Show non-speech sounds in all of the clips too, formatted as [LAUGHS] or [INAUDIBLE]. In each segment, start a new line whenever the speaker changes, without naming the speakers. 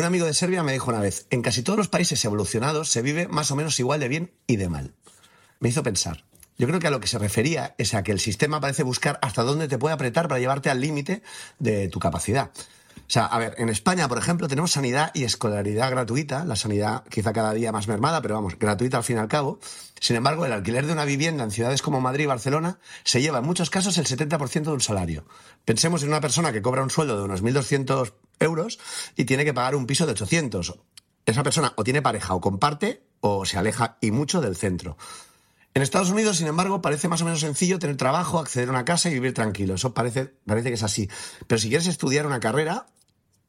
Un amigo de Serbia me dijo una vez, en casi todos los países evolucionados se vive más o menos igual de bien y de mal. Me hizo pensar. Yo creo que a lo que se refería es a que el sistema parece buscar hasta dónde te puede apretar para llevarte al límite de tu capacidad. O sea, a ver, en España, por ejemplo, tenemos sanidad y escolaridad gratuita, la sanidad quizá cada día más mermada, pero vamos, gratuita al fin y al cabo. Sin embargo, el alquiler de una vivienda en ciudades como Madrid y Barcelona se lleva en muchos casos el 70% de un salario. Pensemos en una persona que cobra un sueldo de unos 1.200 euros y tiene que pagar un piso de 800. Esa persona o tiene pareja o comparte o se aleja y mucho del centro. En Estados Unidos, sin embargo, parece más o menos sencillo tener trabajo, acceder a una casa y vivir tranquilo. Eso parece, parece que es así. Pero si quieres estudiar una carrera,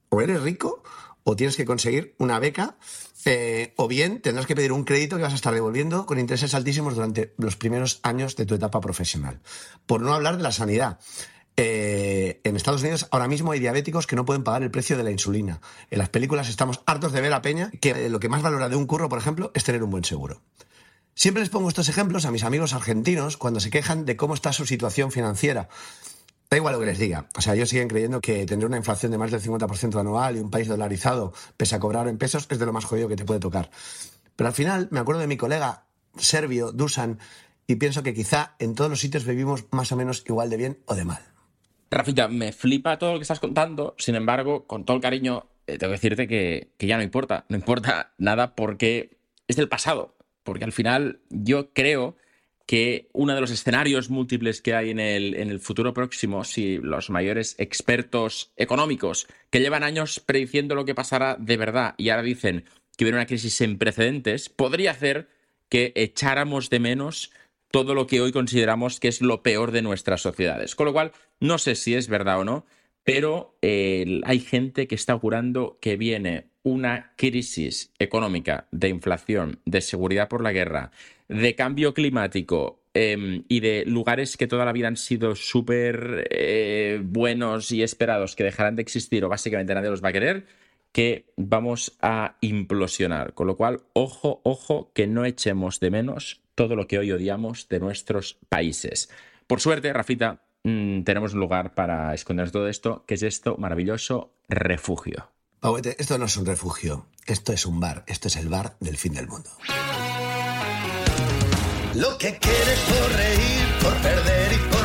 o eres rico o tienes que conseguir una beca, eh, o bien tendrás que pedir un crédito que vas a estar devolviendo con intereses altísimos durante los primeros años de tu etapa profesional. Por no hablar de la sanidad. Eh, en Estados Unidos ahora mismo hay diabéticos que no pueden pagar el precio de la insulina. En las películas estamos hartos de ver a Peña que lo que más valora de un curro, por ejemplo, es tener un buen seguro. Siempre les pongo estos ejemplos a mis amigos argentinos cuando se quejan de cómo está su situación financiera. Da igual lo que les diga. O sea, ellos siguen creyendo que tener una inflación de más del 50% anual y un país dolarizado, pese a cobrar en pesos, es de lo más jodido que te puede tocar. Pero al final me acuerdo de mi colega serbio, Dusan, y pienso que quizá en todos los sitios vivimos más o menos igual de bien o de mal.
Rafita, me flipa todo lo que estás contando. Sin embargo, con todo el cariño, eh, tengo que decirte que, que ya no importa. No importa nada porque es del pasado. Porque al final yo creo que uno de los escenarios múltiples que hay en el, en el, futuro próximo, si los mayores expertos económicos que llevan años prediciendo lo que pasará de verdad y ahora dicen que viene una crisis sin precedentes, podría hacer que echáramos de menos todo lo que hoy consideramos que es lo peor de nuestras sociedades. Con lo cual, no sé si es verdad o no, pero eh, hay gente que está augurando que viene una crisis económica, de inflación, de seguridad por la guerra, de cambio climático em, y de lugares que toda la vida han sido súper eh, buenos y esperados que dejarán de existir o básicamente nadie los va a querer, que vamos a implosionar. Con lo cual, ojo, ojo, que no echemos de menos todo lo que hoy odiamos de nuestros países. Por suerte, Rafita, mm, tenemos un lugar para esconder todo esto, que es esto maravilloso refugio.
Esto no es un refugio, esto es un bar, esto es el bar del fin del mundo.
Lo que quieres por reír, por perder y por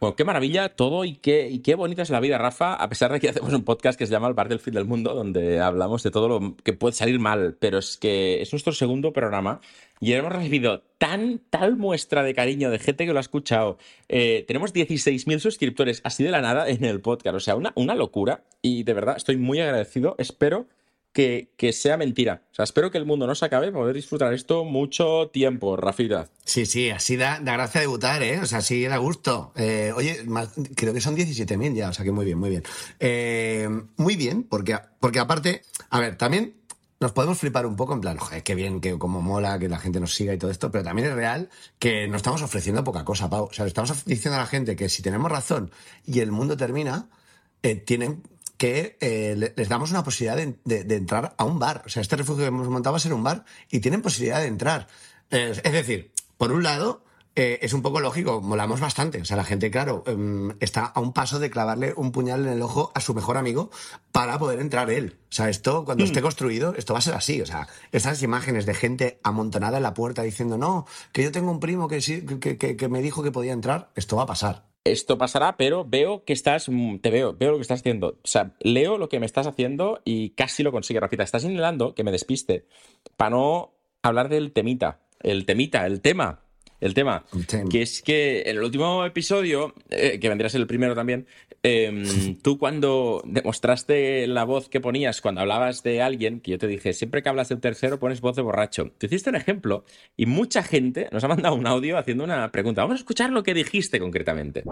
Bueno, qué maravilla todo y qué, y qué bonita es la vida, Rafa, a pesar de que [LAUGHS] hacemos un podcast que se llama El Bar del Fin del Mundo, donde hablamos de todo lo que puede salir mal, pero es que es nuestro segundo programa y hemos recibido tan, tal muestra de cariño de gente que lo ha escuchado. Eh, tenemos 16.000 suscriptores así de la nada en el podcast, o sea, una, una locura y de verdad estoy muy agradecido, espero que, sea mentira. O sea, espero que el mundo no se acabe para poder disfrutar esto mucho tiempo, Rafita.
Sí, sí, así da, da gracia debutar, ¿eh? O sea, sí da gusto. Eh, oye, más, creo que son 17.000 ya, o sea que muy bien, muy bien. Eh, muy bien, porque, porque aparte, a ver, también nos podemos flipar un poco en plan, joder, qué bien, que como mola, que la gente nos siga y todo esto, pero también es real que nos estamos ofreciendo poca cosa, Pau. O sea, estamos diciendo a la gente que si tenemos razón y el mundo termina, eh, tienen que eh, les damos una posibilidad de, de, de, entrar a un bar. O sea, este refugio que hemos montado va a ser un bar y tienen posibilidad de entrar. Eh, es decir, por un lado, eh, es un poco lógico, molamos bastante. O sea, la gente, claro, eh, está a un paso de clavarle un puñal en el ojo a su mejor amigo para poder entrar él. O sea, esto, cuando mm. esté construido, esto va a ser así. O sea, esas imágenes de gente amontonada en la puerta diciendo, no, que yo tengo un primo que, sí, que, que, que me dijo que podía entrar, esto va a pasar
esto pasará, pero veo que estás, mm, te veo, veo lo que estás haciendo. O sea, leo lo que me estás haciendo y casi lo consigue, Rafita. Estás señalando que me despiste para no hablar del temita, el temita, el tema el tema. Que es que en el último episodio, eh, que vendría a ser el primero también, eh, tú cuando demostraste la voz que ponías cuando hablabas de alguien, que yo te dije, siempre que hablas de un tercero pones voz de borracho. Te hiciste un ejemplo y mucha gente nos ha mandado un audio haciendo una pregunta. Vamos a escuchar lo que dijiste concretamente.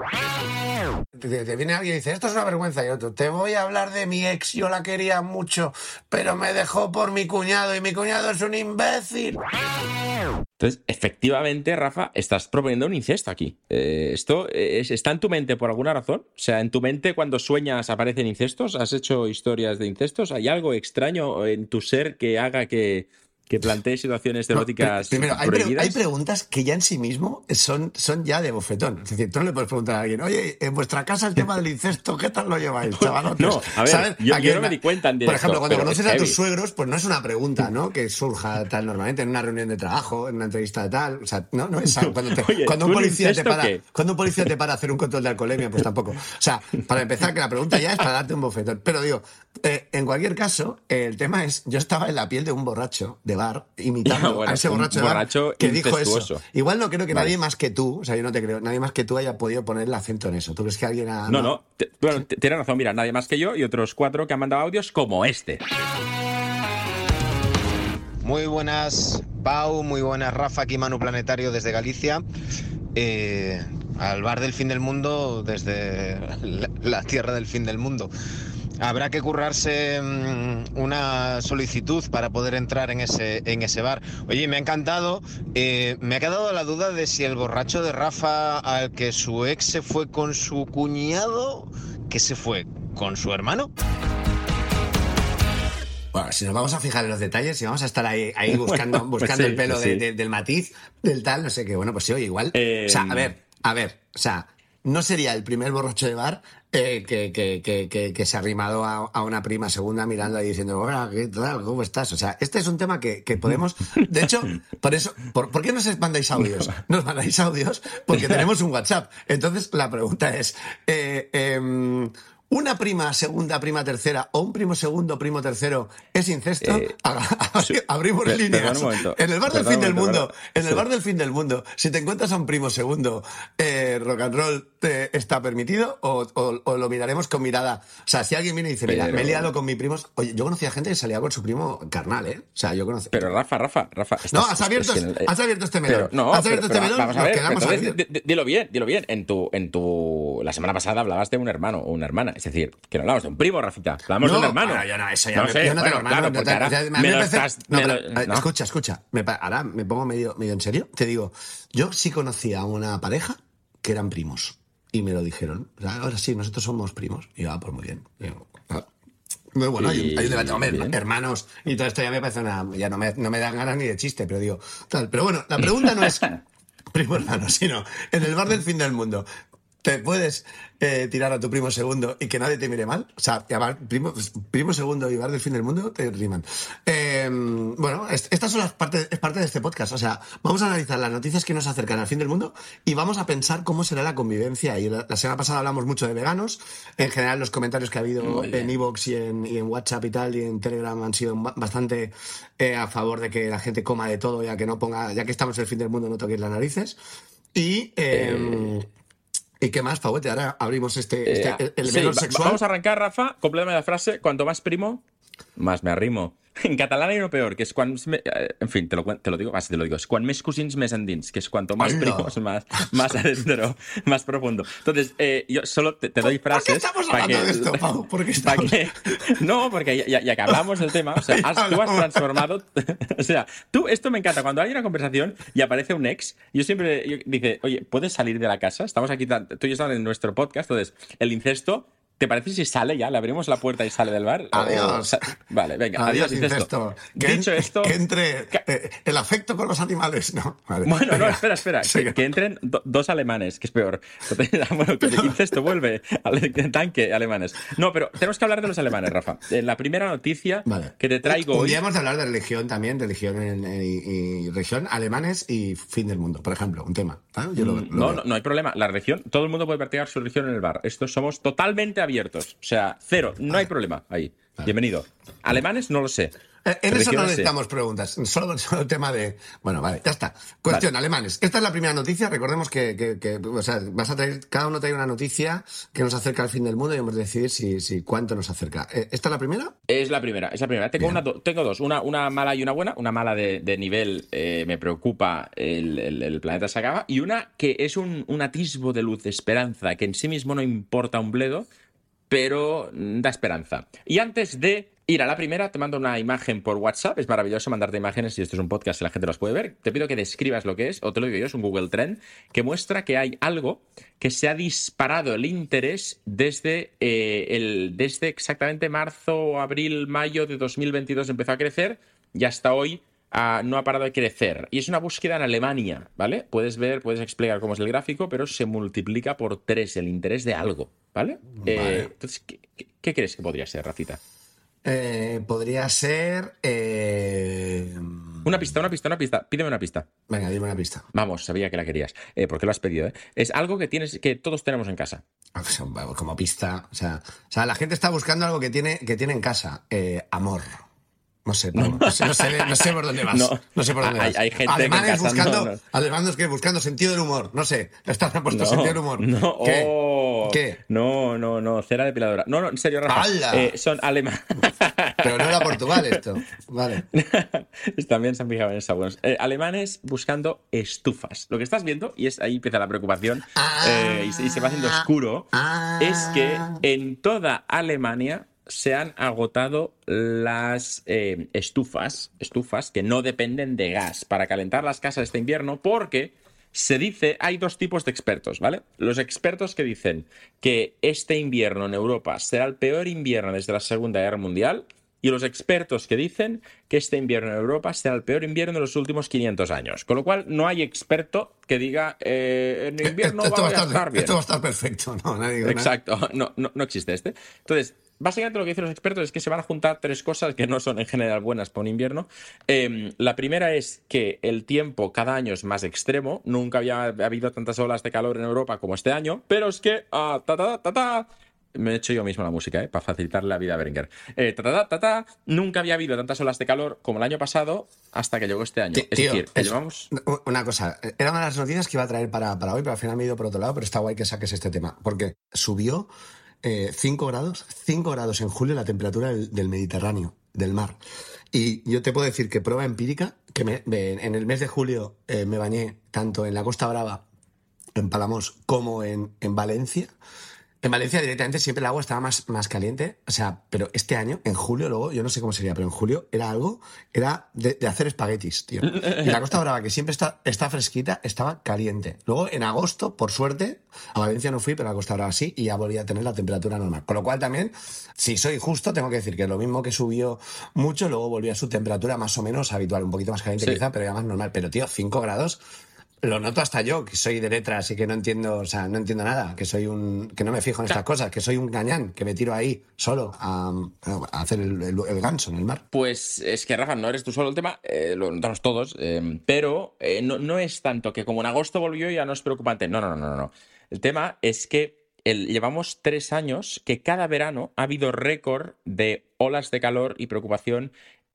Te, te viene alguien y dice, esto es una vergüenza. Y otro, te voy a hablar de mi ex, yo la quería mucho, pero me dejó por mi cuñado y mi cuñado es un imbécil.
Entonces, efectivamente, Rafa, estás proponiendo un incesto aquí. Eh, ¿Esto es- está en tu mente por alguna razón? O sea, ¿en tu mente cuando sueñas aparecen incestos? ¿Has hecho historias de incestos? ¿Hay algo extraño en tu ser que haga que, que plantees situaciones eróticas
pri- primero, hay, pre-
prohibidas?
hay preguntas que ya en sí mismo son, son ya de bofetón. Es decir, tú no le puedes preguntar a alguien, oye, en vuestra casa el tema del incesto, ¿qué tal lo lleváis, [LAUGHS] chavalotes?
No, a ver,
¿Sabes?
yo- no me di cuenta en
Por ejemplo, cuando conoces
es
a tus suegros, pues no es una pregunta, ¿no? Que surja tal normalmente en una reunión de trabajo, en una entrevista de tal. O sea, no, no es algo. Cuando, te- [LAUGHS]
Oye,
cuando
¿tú
un policía te para,
qué?
cuando un policía te para a hacer un control de alcoholemia, pues tampoco. O sea, para empezar, que la pregunta ya es para darte un bofetón. Pero digo, eh, en cualquier caso, el tema es, yo estaba en la piel de un borracho de bar, imitando
Ya, [LAUGHS] bueno,
a ese
un
borracho de bar
borracho
que dijo eso. Igual no creo que
Vale.
nadie más que tú, o sea, yo no te creo, nadie más que tú haya podido poner el acento en eso. ¿Tú crees que alguien ha.?
No, no, te- bueno, razón, mira, nadie más que yo y otros cuatro que han mandado audios como este.
Muy buenas, Pau, muy buenas, Rafa, aquí Manu Planetario desde Galicia. Eh, al bar del fin del mundo desde la, la tierra del fin del mundo. Habrá que currarse mm, una solicitud para poder entrar en ese, en ese bar. Oye, me ha encantado. eh, me ha quedado la duda de si el borracho de Rafa al que su ex se fue con su cuñado, que se fue con su hermano.
Bueno, si nos vamos a fijar en los detalles, si vamos a estar ahí, ahí [LAUGHS] buscando,
Bueno, pues
buscando
sí,
el pelo de-
sí.
de- del matiz, del tal, no sé qué, bueno, pues sí, oye, igual.
Eh,
o sea, a ver, a ver, o sea, no sería el primer borracho de bar eh, que, que, que, que, se ha arrimado a, a una prima segunda mirando y diciendo, hola, ¿qué tal? ¿Cómo estás? O sea, este es un tema que, podemos. De hecho, por eso, por, ¿por qué nos mandáis audios? Nos mandáis audios porque tenemos un WhatsApp. Entonces, la pregunta es. eh, em, ¿Una prima segunda, prima tercera o un primo segundo, primo tercero es incesto?
Eh. [LAUGHS]
Abrimos líneas.
momento.
En el bar del fin del
momento,
mundo, en el
Sí.
bar del fin del mundo, si te encuentras a un primo segundo, eh, rock and roll te está permitido o, o- o lo miraremos con mirada. O sea, si alguien viene y dice, mira,
Pero-
me he liado con mis primos. Oye, yo conocía gente que salía con su primo carnal, ¿eh? O sea, yo conocí.
Pero Rafa, Rafa, Rafa.
No, has abierto,
es que en el-
has abierto este melón.
Pero, no,
has abierto
pero-
este
pero
melón,
vamos a ver,
quedamos
entonces, dilo bien, dilo bien. En tu, en tu, la semana pasada hablabas de un hermano o una hermana. Es decir, que no hablamos de un primo, Rafita. Hablamos de un hermano.
bueno, yo no, eso ya
No
me-
sé,
yo no
bueno,
hermano,
claro,
no
ahora me
parece-
estás-
no, pero, eh,
no.
Escucha, escucha. Me ahora me pongo medio, medio en serio. Te digo, yo sí conocía a una pareja que eran primos. Y me lo dijeron. Ahora sí, nosotros somos primos. Y yo, ah, pues muy bien. Yo, ah. Muy bueno, hay, un- hay un debate. Hombre,
Bien.
hermanos y todo esto ya me parece una. Ya no me, no me dan ganas ni de chiste, pero digo. Tal. Pero bueno, la pregunta no es [LAUGHS] primo hermano, sino en el bar del fin del mundo. ¿Te puedes eh, tirar a tu primo segundo y que nadie te mire mal? O sea, llamar primo, primo segundo y bar del fin del mundo te riman. Eh, bueno, es- estas son las partes, es parte de este podcast. O sea, vamos a analizar las noticias que nos acercan al fin del mundo y vamos a pensar cómo será la convivencia. Y la, la semana pasada hablamos mucho de veganos. En general, los comentarios que ha habido en Evox y en, y en WhatsApp y tal y en Telegram han sido ba- bastante eh, a favor de que la gente coma de todo, ya que no ponga, ya que estamos en el fin del mundo, no toquéis las narices. Y. eh, ¿Y qué más, Pauete? Ahora abrimos este, este-
Eh,
el, el
sí,
melón
va-
sexual.
Vamos a arrancar, Rafa. Complétame la frase. Cuanto más primo, más me arrimo. En catalán hay uno peor, que es cuando... En fin, te lo, te lo digo, así te lo digo. Es cuan més cosins, més endins, que es cuanto más primos, más, más adentro, más profundo. Entonces, eh, yo solo te, te doy
¿Por qué
frases...
estamos hablando
que-
de esto, Pau? ¿Por qué estamos-
que- no, porque ya, ya- que hablamos del tema, o sea, [LAUGHS] has- tú has transformado. [LAUGHS] o sea, tú, esto me encanta. Cuando hay una conversación y aparece un ex, yo siempre yo- dice, oye, ¿puedes salir de la casa? Estamos aquí, tú y yo estamos en nuestro podcast, entonces, el incesto. ¿Te parece si sale ya? ¿Le abrimos la puerta y sale del bar? ¿O-
Adiós.
o vale, venga, adiós, incesto.
Que,
Dicho
en-
esto.
que entre eh, el afecto con los animales, ¿no? Vale,
Bueno, no, espera, espera. Que, que entren do- dos alemanes, que es peor. Entonces, [LAUGHS] bueno, que el incesto vuelve al [LAUGHS] tanque alemanes. No, pero tenemos que hablar de los alemanes, Rafa. Eh, La primera noticia
Vale.
que te traigo hoy.
de hablar de religión también, religión en- en- y, religión, alemanes y fin del mundo, por ejemplo, un tema. ¿vale? Yo lo- lo
Mm, No, no, no hay problema. La religión, todo el mundo puede practicar su religión en el bar. Estos somos totalmente abiertos. O sea, cero, no hay problema ahí. Bienvenido. Alemanes, no lo sé.
Eh, En eso no
sí.
necesitamos preguntas, solo, el tema de... Bueno, vale, ya está. Cuestión, alemanes. Esta es la primera noticia, recordemos que, que- que, o sea, vas a traer, cada uno trae una noticia que nos acerca al fin del mundo y hemos de decidir si, si cuánto nos acerca. Eh, ¿Esta es la primera?
Es la primera, es la primera. Tengo, una, tengo dos, una, una mala y una buena. Una mala de, de nivel, eh, me preocupa, el, el- el planeta se acaba. Y una que es un, un atisbo de luz, de esperanza, que en sí mismo no importa un bledo, pero da esperanza. Y antes de Ir a la primera, te mando una imagen por WhatsApp. Es maravilloso mandarte imágenes si esto es un podcast y la gente las puede ver. Te pido que describas lo que es, o te lo digo yo, es un Google Trend, que muestra que hay algo que se ha disparado el interés desde, eh, el, desde exactamente marzo, abril, mayo de 2022 empezó a crecer y hasta hoy no ha parado de crecer. Y es una búsqueda en Alemania, ¿vale? Puedes ver, puedes explicar cómo es el gráfico, pero se multiplica por tres el interés de algo, ¿vale? Eh, entonces, ¿qué, qué, qué crees que podría ser, Rafita?
Eh, podría ser. eh,
Una pista, una pista, una pista. Pídeme una pista.
Venga, dime una pista.
Vamos, sabía que la querías. Eh, porque lo has pedido, ¿eh? Es algo que tienes, que todos tenemos en casa.
Ah, pues, Como pista. O sea, o sea, la gente está buscando algo que tiene, que tiene en casa. Amor. No sé, no, no sé, no, sé, no sé por dónde vas.
No.
Sé por dónde
Hay-
vas.
hay gente
Alemanes buscando, alemanes que buscando sentido del humor. No sé, estás puesto sentido del humor.
No,
¿Qué?
oh,
¿Qué?
No, no, no, cera depiladora. No, no, en serio, Rafa. Eh, son alemanes. [LAUGHS]
Pero no era Portugal esto. Vale. [LAUGHS]
También se han fijado en esa. eh, alemanes buscando estufas. Lo que estás viendo, y es ahí empieza la preocupación,
Ah.
eh, y, se, y se va haciendo oscuro,
Ah.
es que en toda Alemania se han agotado las eh, estufas, estufas que no dependen de gas para calentar las casas este invierno, porque se dice, hay dos tipos de expertos, ¿vale? Los expertos que dicen que este invierno en Europa será el peor invierno desde la Segunda Guerra Mundial y los expertos que dicen que este invierno en Europa será el peor invierno de los últimos 500 años. Con lo cual, no hay experto que diga, eh, en invierno [LAUGHS]
esto,
va a estar bien.
esto va a estar perfecto. No, nadie.
Exacto, no, no, no existe este. Entonces, básicamente lo que dicen los expertos es que se van a juntar tres cosas que no son en general buenas para un invierno. Eh, la primera es que el tiempo cada año es más extremo. Nunca había habido tantas olas de calor en Europa como este año. Pero es que. ah, ta, ta, ta, ta, me he hecho yo mismo la música, ¿eh? para facilitarle la vida a Berenguer. Eh, ta, ta, ta, ta, ta, nunca había habido tantas olas de calor como el año pasado hasta que llegó este año. Es
tío,
decir, que
es-
llevamos.
Una cosa, era una de las noticias que iba a traer para, para hoy, pero al final me he ido por otro lado, pero está guay que saques este tema, porque subió 5 grados, 5 grados en julio la temperatura del, del Mediterráneo, del mar. Y yo te puedo decir que prueba empírica, que me- me- en el mes de julio eh, me bañé tanto en la Costa Brava, en Palamos, como en, en Valencia. En Valencia directamente siempre el agua estaba más, más caliente, o sea, pero este año, en julio, luego, yo no sé cómo sería, pero en julio era algo, era de, de hacer espaguetis, tío. [LAUGHS] Y la Costa Brava, que siempre está, está fresquita, estaba caliente. Luego, en agosto, por suerte, a Valencia no fui, pero a la Costa Brava sí, y ya volví a tener la temperatura normal. Con lo cual también, si soy justo, tengo que decir que lo mismo que subió mucho, luego volvió a su temperatura más o menos habitual, un poquito más caliente
Sí.
quizá, pero ya más normal. Pero, tío, 5 grados... Lo noto hasta yo, que soy de letras y que no entiendo, o sea, no entiendo nada, que soy un, que no me fijo en estas cosas, que soy un gañán, que me tiro ahí solo a, a hacer el, el- el ganso en el mar.
Pues es que, Rafa, no eres tú solo el tema, eh, lo notamos todos, eh, pero eh, no, no es tanto que como en agosto volvió ya no es preocupante. No, no, no, no. no. El tema es que el- llevamos tres años que cada verano ha habido récord de olas de calor y preocupación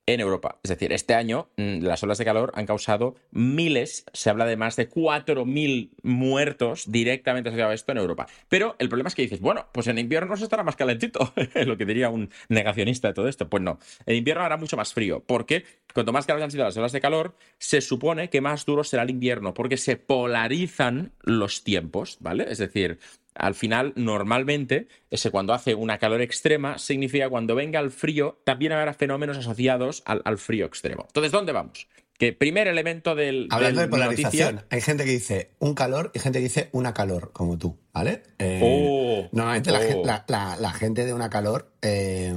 en Europa. Es decir, este año mm, las olas de calor han causado miles, se habla de más de 4.000 muertos directamente asociados a esto en Europa. Pero el problema es que dices, bueno, pues en invierno se estará más calentito, [LAUGHS] lo que diría un negacionista de todo esto. Pues no, en invierno hará mucho más frío, porque cuanto más calor han sido las olas de calor, se supone que más duro será el invierno, porque se polarizan los tiempos, ¿vale? Es decir, al final, normalmente, ese cuando hace una calor extrema, significa cuando venga el frío, también habrá fenómenos asociados al, al frío extremo. Entonces, ¿dónde vamos? Que primer elemento del.
Hablando
del-
de
noticia-
polarización, hay gente que dice un calor y gente que dice una calor, como tú, ¿vale? Eh,
Oh,
normalmente la,
oh.
gen- la- la- la gente de una calor eh,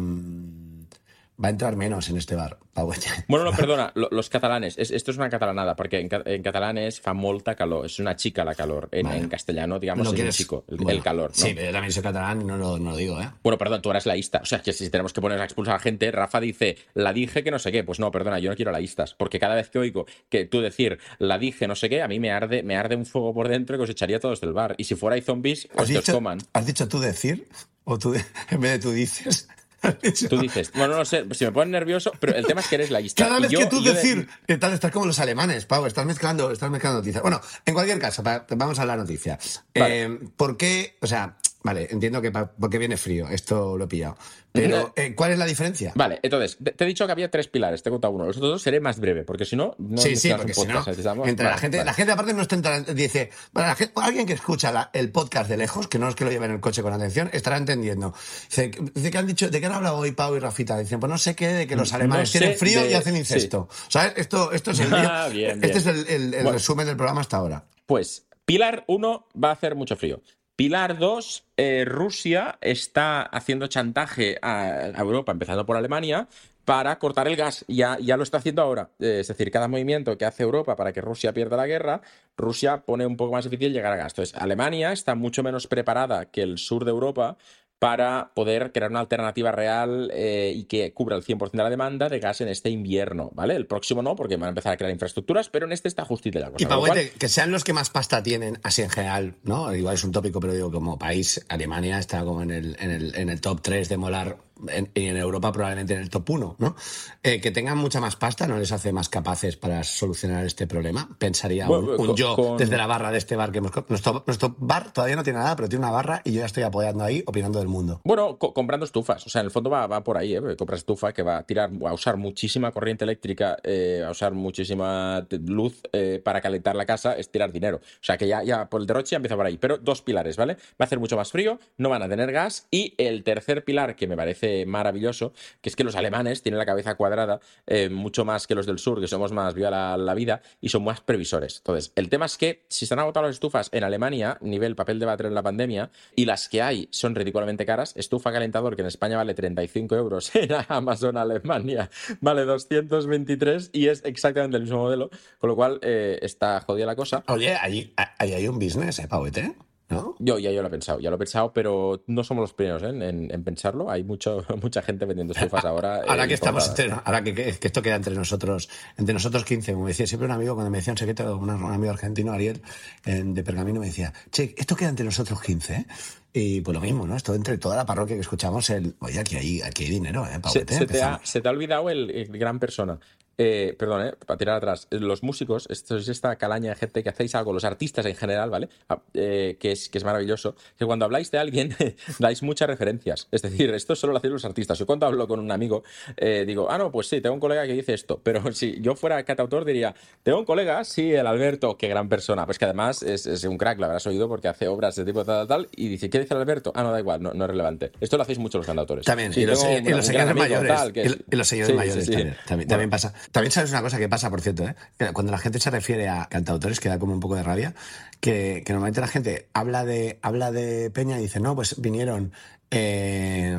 va a entrar menos en este bar. Pau.
Bueno, no, [LAUGHS] perdona, lo- los catalanes. Es- esto es una catalanada, porque en, ca- en catalán es fa molta calor. Es una chica la calor. En,
Vale.
en castellano, digamos,
No
es
quieres-
un chico, el,
bueno,
el calor. ¿no?
Sí, pero yo también soy catalán y no lo, no lo digo, ¿eh?
Bueno, perdón, tú eras laísta. O sea, que si tenemos que poner a expulsar a gente, Rafa dice, la dije que no sé qué. Pues no, perdona, yo no quiero laístas. Porque cada vez que oigo que tú decir, la dije no sé qué, a mí me arde, me arde un fuego por dentro que os echaría todos del bar. Y si fuera hay zombies,
¿Has
pues que os coman.
¿Has dicho tú decir? ¿O tú [LAUGHS] en vez de tú dices? ¿Has dicho-
Tú dices, bueno, no sé, si me pones nervioso, pero el tema es que eres laísta.
Cada vez
yo-
que tú
yo de-
decir, ¿qué tal? Estás como los alemanes, Pau, estás mezclando, estás mezclando noticias. Bueno, en cualquier caso, vamos a la noticia.
Vale.
Eh, ¿Por qué? O sea, vale, entiendo que porque viene frío, esto lo he pillado. Pero, eh, ¿cuál es la diferencia?
Vale, entonces, te he dicho que había tres pilares, te he contado uno. Los otros dos seré más breve, porque si no, no
sí, sí, porque si no, entre la
Vale,
gente,
vale.
la gente aparte no está entrando, dice, bueno, la gente- alguien que escucha la- el podcast de lejos, que no es que lo lleve en el coche con atención, estará entendiendo. Dice, dice que han dicho, ¿de qué han hablado hoy Pau y Rafita? Dicen, pues no sé qué, de que los
No
alemanes
sé
tienen frío
de-
y hacen incesto. ¿Sabes? Esto, esto es el, [LAUGHS]
Ah, bien,
este
bien.
es el, el- el
Bueno.
resumen del programa hasta ahora.
Pues, pilar 1 va a hacer mucho frío. Pilar 2, Rusia está haciendo chantaje a, a Europa, empezando por Alemania, para cortar el gas. Ya, ya lo está haciendo ahora. Eh, es decir, cada movimiento que hace Europa para que Rusia pierda la guerra, Rusia pone un poco más difícil llegar a gas. Entonces, Alemania está mucho menos preparada que el sur de Europa para poder crear una alternativa real eh, y que cubra el 100% de la demanda de gas en este invierno, ¿vale? El próximo no, porque van a empezar a crear infraestructuras, pero en este está justita la cosa.
Y
cual-
Pauete, que sean los que más pasta tienen, así en general, ¿no? Igual es un tópico, pero digo, como país, Alemania está como en el, en el, en el top 3 de molar, en- en Europa probablemente en el top 1, ¿no? Eh, que tengan mucha más pasta no les hace más capaces para solucionar este problema. Pensaría un,
Bueno,
un
con-
yo
con-
desde la barra de este bar que hemos... Nuestro, nuestro bar todavía no tiene nada, pero tiene una barra y yo ya estoy apoyando ahí, opinando del mundo.
Bueno, co- comprando estufas. O sea, en el fondo va, va por ahí, ¿eh? Compras estufa que va a tirar, a usar muchísima corriente eléctrica, eh, a usar muchísima luz eh, para calentar la casa, es tirar dinero. O sea, que ya, ya por el derroche ya empieza por ahí. Pero dos pilares, ¿vale? Va a hacer mucho más frío, no van a tener gas. Y el tercer pilar, que me parece maravilloso, que es que los alemanes tienen la cabeza cuadrada eh, mucho más que los del sur, que somos más viva la, la vida y son más previsores. Entonces, el tema es que si se han agotado las estufas en Alemania, nivel papel de váter en la pandemia, y las que hay son ridículamente caras, estufa calentador que en España vale 35 euros, [LAUGHS] en Amazon Alemania vale 223 y es exactamente el mismo modelo, con lo cual eh, está jodida la cosa.
Oye, ahí, ahí hay un business, ¿eh, Pauete? ¿No?
Yo ya yo lo he pensado, ya lo he pensado, pero no somos los primeros ¿eh? en, en pensarlo. Hay mucho, [LAUGHS] mucha gente vendiendo estufas [LAUGHS] ahora.
Ahora
eh,
que estamos entre- ahora que, que- que esto queda entre nosotros, entre nosotros 15, como decía siempre un amigo, cuando me decía un secreto, un, un amigo argentino, Ariel, de Pergamino, me decía, che, esto queda entre nosotros 15, ¿eh? Y pues lo mismo, ¿no? Esto entre toda la parroquia que escuchamos, el, oye, aquí hay, aquí hay dinero, ¿eh?
Se, se te ha, se te ha olvidado el, el gran persona. Eh, perdón, eh, para tirar atrás. Los músicos, esto es esta calaña de gente que hacéis algo, los artistas en general, ¿vale? Ah, eh, que, es, que es maravilloso. Que cuando habláis de alguien, [LAUGHS] dais muchas referencias. Es decir, esto solo lo hacéis los artistas. Yo cuando hablo con un amigo, eh, digo, ah, no, pues sí, tengo un colega que dice esto. Pero [LAUGHS] si yo fuera cantautor, diría, tengo un colega, sí, el Alberto, qué gran persona. Pues que además es, es un crack, lo habrás oído porque hace obras de tipo tal, tal, tal. Y dice, ¿qué dice el Alberto? Ah, no, da igual, no, no es relevante. Esto lo hacéis mucho los cantautores.
También,
Sí,
y, los, y
un-
los señores
amigo,
mayores.
tal, que
y, los señores
Sí,
mayores
sí.
también. También, también pasa. También sabes una cosa que pasa, por cierto, ¿eh? Cuando la gente se refiere a cantautores, que da como un poco de rabia, que, normalmente la gente habla de, habla de Peña y dice, no, pues vinieron eh,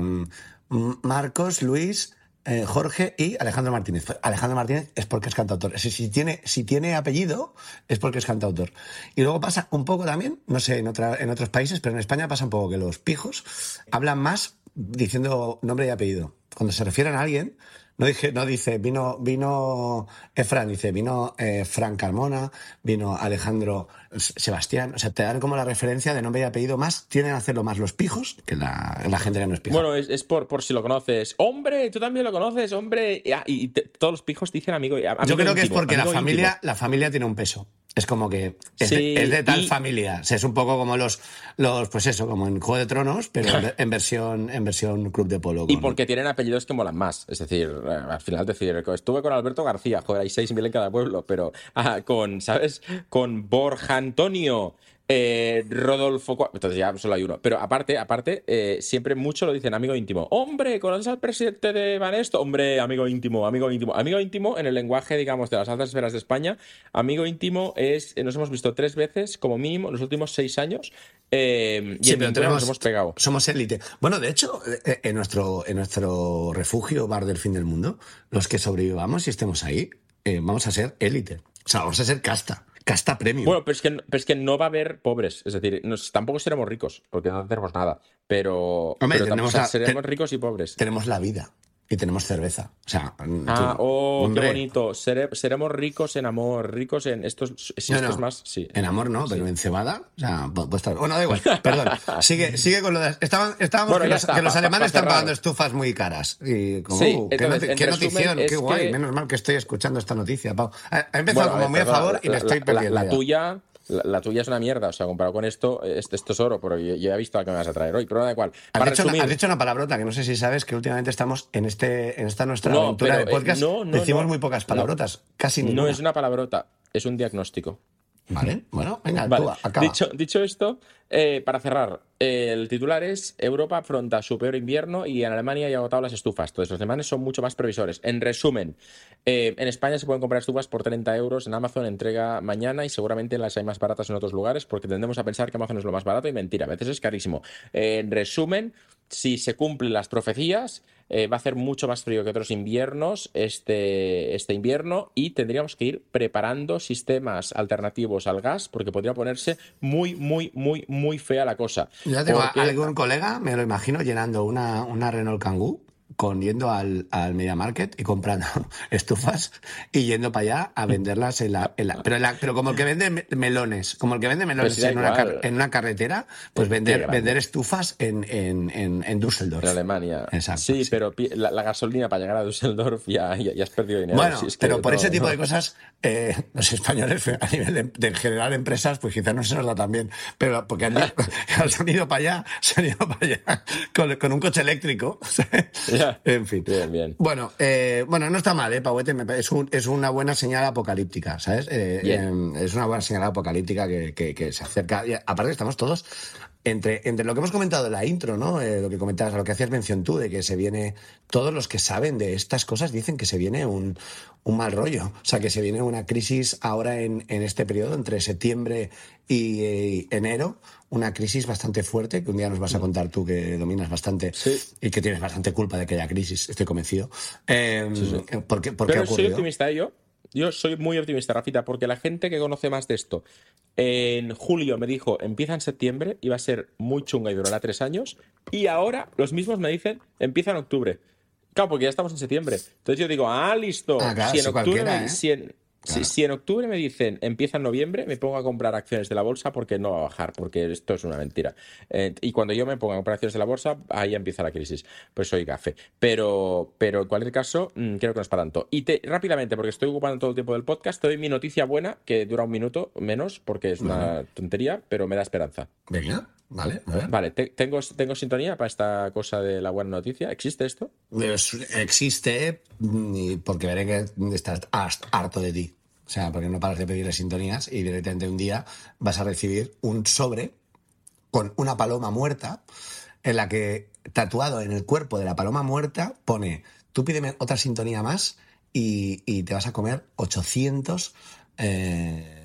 Marcos, Luis. eh, Jorge y Alejandro Martínez. Pues Alejandro Martínez es porque es cantautor. Si, si tiene, si tiene apellido, es porque es cantautor. Y luego pasa un poco también, no sé, en, otra, en otros países, pero en España pasa un poco que los pijos hablan más diciendo nombre y apellido. Cuando se refieren a alguien, no, dije, no dice vino, vino Efran, dice vino eh, Fran Carmona, vino Alejandro Sebastián. O sea, te dan como la referencia de nombre y apellido más, tienden a hacerlo más los pijos que la, la gente que no es pija.
Bueno, es, es por, por si lo conoces. Hombre, tú también lo conoces, hombre. Y, ah, y todos los pijos dicen amigo. amigo
Yo creo que es porque la familia,
íntimo.
la familia tiene un peso. Es como que es,
Sí,
de, es de tal
y-
familia. O sea, es un poco como los, los, pues eso, como en Juego de Tronos, pero en [LAUGHS] versión, en versión Club de Polo.
Y porque tienen apellidos que molan más. Es decir, eh, al final decir, estuve con Alberto García, joder, hay 6.000 en cada pueblo, pero ah, con, ¿sabes? Con Borja Antonio. Eh, Rodolfo, Cua- entonces ya solo hay uno. Pero aparte, aparte, eh, siempre mucho lo dicen amigo íntimo. Hombre, ¿conoces al presidente de Banesto? Hombre, amigo íntimo, amigo íntimo. Amigo íntimo, en el lenguaje, digamos, de las altas esferas de España, amigo íntimo es, eh, nos hemos visto tres veces, como mínimo, en los últimos seis años. eh, y
Sí, pero tenemos,
nos hemos pegado.
somos élite. Bueno, de hecho, en nuestro, en nuestro refugio bar del fin del mundo, los que sobrevivamos y estemos ahí, vamos a ser élite. O sea, vamos a ser casta. Casta premium.
Bueno, pero es, que, pero es que no va a haber pobres. Es decir, nos- tampoco seremos ricos, porque no tenemos nada. Pero,
Hombre,
pero tampoco-
tenemos
o sea,
la-
seremos ricos y pobres.
tenemos la vida y tenemos cerveza. O sea,
Ah,
tú-
oh,
hombre,
qué bonito. Sere- seremos ricos en amor, ricos en. Estos, si
No, no.
es más, sí.
En amor no, pero en cebada, o sea, pu- puede estar. Bueno, da igual, [LAUGHS] perdón. Sigue, sigue con lo de. Estaban, estábamos
Bueno,
que, los,
está,
que los
pa-
alemanes
pa
están
cerrar.
pagando estufas muy caras. Y como,
Sí,
uh, qué,
entonces,
qué
resumen,
notición, qué guay.
que-
Menos mal que estoy escuchando esta noticia, Pau. Ha empezado
Bueno,
como
eh,
muy a favor y
la-
me estoy
la-
perdiendo.
La,
ya.
tuya. La, la tuya es una mierda. O sea, comparado con esto, esto, esto es oro, pero yo, yo he visto a que me vas a traer hoy. Pero da igual.
Has
Para
dicho, una,
resumir-
has dicho una palabrota que no sé si sabes que últimamente estamos en este en esta nuestra
No,
aventura
pero,
de
eh,
podcast.
no, no,
decimos muy pocas palabrotas, casi ninguna.
no es una palabrota, es un diagnóstico.
Vale, bueno, venga,
Vale.
tú, acaba.
Dicho, dicho esto, eh, para cerrar, eh, el titular es Europa afronta su peor invierno y en Alemania ya ha agotado las estufas. Entonces, los alemanes son mucho más previsores. En resumen, eh, en España se pueden comprar estufas por 30 euros en Amazon, entrega mañana y seguramente las hay más baratas en otros lugares porque tendemos a pensar que Amazon es lo más barato y mentira, a veces es carísimo. Eh, en resumen, si se cumplen las profecías, eh, va a hacer mucho más frío que otros inviernos este, este invierno y tendríamos que ir preparando sistemas alternativos al gas porque podría ponerse muy, muy, muy, muy fea la cosa.
Yo tengo
Porque-
algún colega, me lo imagino, llenando una, una Renault Kangoo con yendo al, al Media Market y comprando [LAUGHS] estufas y yendo para allá a venderlas en la, en la- pero, en la- pero como el que vende me- melones, como el que vende melones
Pues
en, una, en una carretera, pues
Qué
vender, vender estufas en, en, en, en Düsseldorf.
En Alemania.
Exacto,
sí,
sí.
pero la, la gasolina para llegar a Düsseldorf ya, ya, ya has perdido dinero.
Bueno,
Si es que
pero por
no-
ese tipo
no.
de cosas, [LAUGHS] eh, los españoles, a nivel de, de generar empresas, pues quizás no se nos da tan bien. Pero porque han, [LAUGHS] ido- han ido para allá, se han ido para allá con, con un coche eléctrico. [LAUGHS]
Ya.
en fin.
Bien, bien.
Bueno, eh, bueno, no está mal, ¿eh, Pauete? Es, un- es una buena señal apocalíptica, ¿sabes? Eh, eh, es una buena señal apocalíptica que, que- que se acerca. Y aparte, estamos todos entre, entre lo que hemos comentado en la intro, ¿no? Eh, lo que comentabas, lo que hacías mención tú, de que se viene. Todos los que saben de estas cosas dicen que se viene un, un mal rollo. O sea, que se viene una crisis ahora en, en este periodo, entre septiembre y, eh, enero. Una crisis bastante fuerte, que un día nos vas a contar tú que dominas bastante
Sí.
y que tienes bastante culpa de que haya crisis, estoy convencido. Eh, ¿Por qué, por qué ha
Pero soy optimista, yo. Yo soy muy optimista, Rafita, porque la gente que conoce más de esto en julio me dijo empieza en septiembre y va a ser muy chunga y durará tres años. Y ahora los mismos me dicen empieza en octubre. Claro, porque ya estamos en septiembre. Entonces yo digo, ah, listo.
Ah, claro,
si, en octubre
¿eh?
si, en,
Claro.
si en octubre me dicen empieza en noviembre, me pongo a comprar acciones de la bolsa porque no va a bajar, porque esto es una mentira. Eh, y cuando yo me pongo a comprar acciones de la bolsa, ahí empieza la crisis. Pues soy gafe. Pero, pero en cualquier caso, mm, creo que no es para tanto. Y te, rápidamente, porque estoy ocupando todo el tiempo del podcast, te doy mi noticia buena, que dura un minuto menos, porque es una tontería, pero me da esperanza.
Venga, vale, a ver.
Vale, te- tengo, tengo sintonía para esta cosa de la buena noticia. ¿Existe esto?
Es- existe mm, porque veré que estás harto de ti. O sea, porque no paras de pedirle sintonías y directamente un día vas a recibir un sobre con una paloma muerta en la que tatuado en el cuerpo de la paloma muerta pone tú pídeme otra sintonía más y, y te vas a comer 800 eh,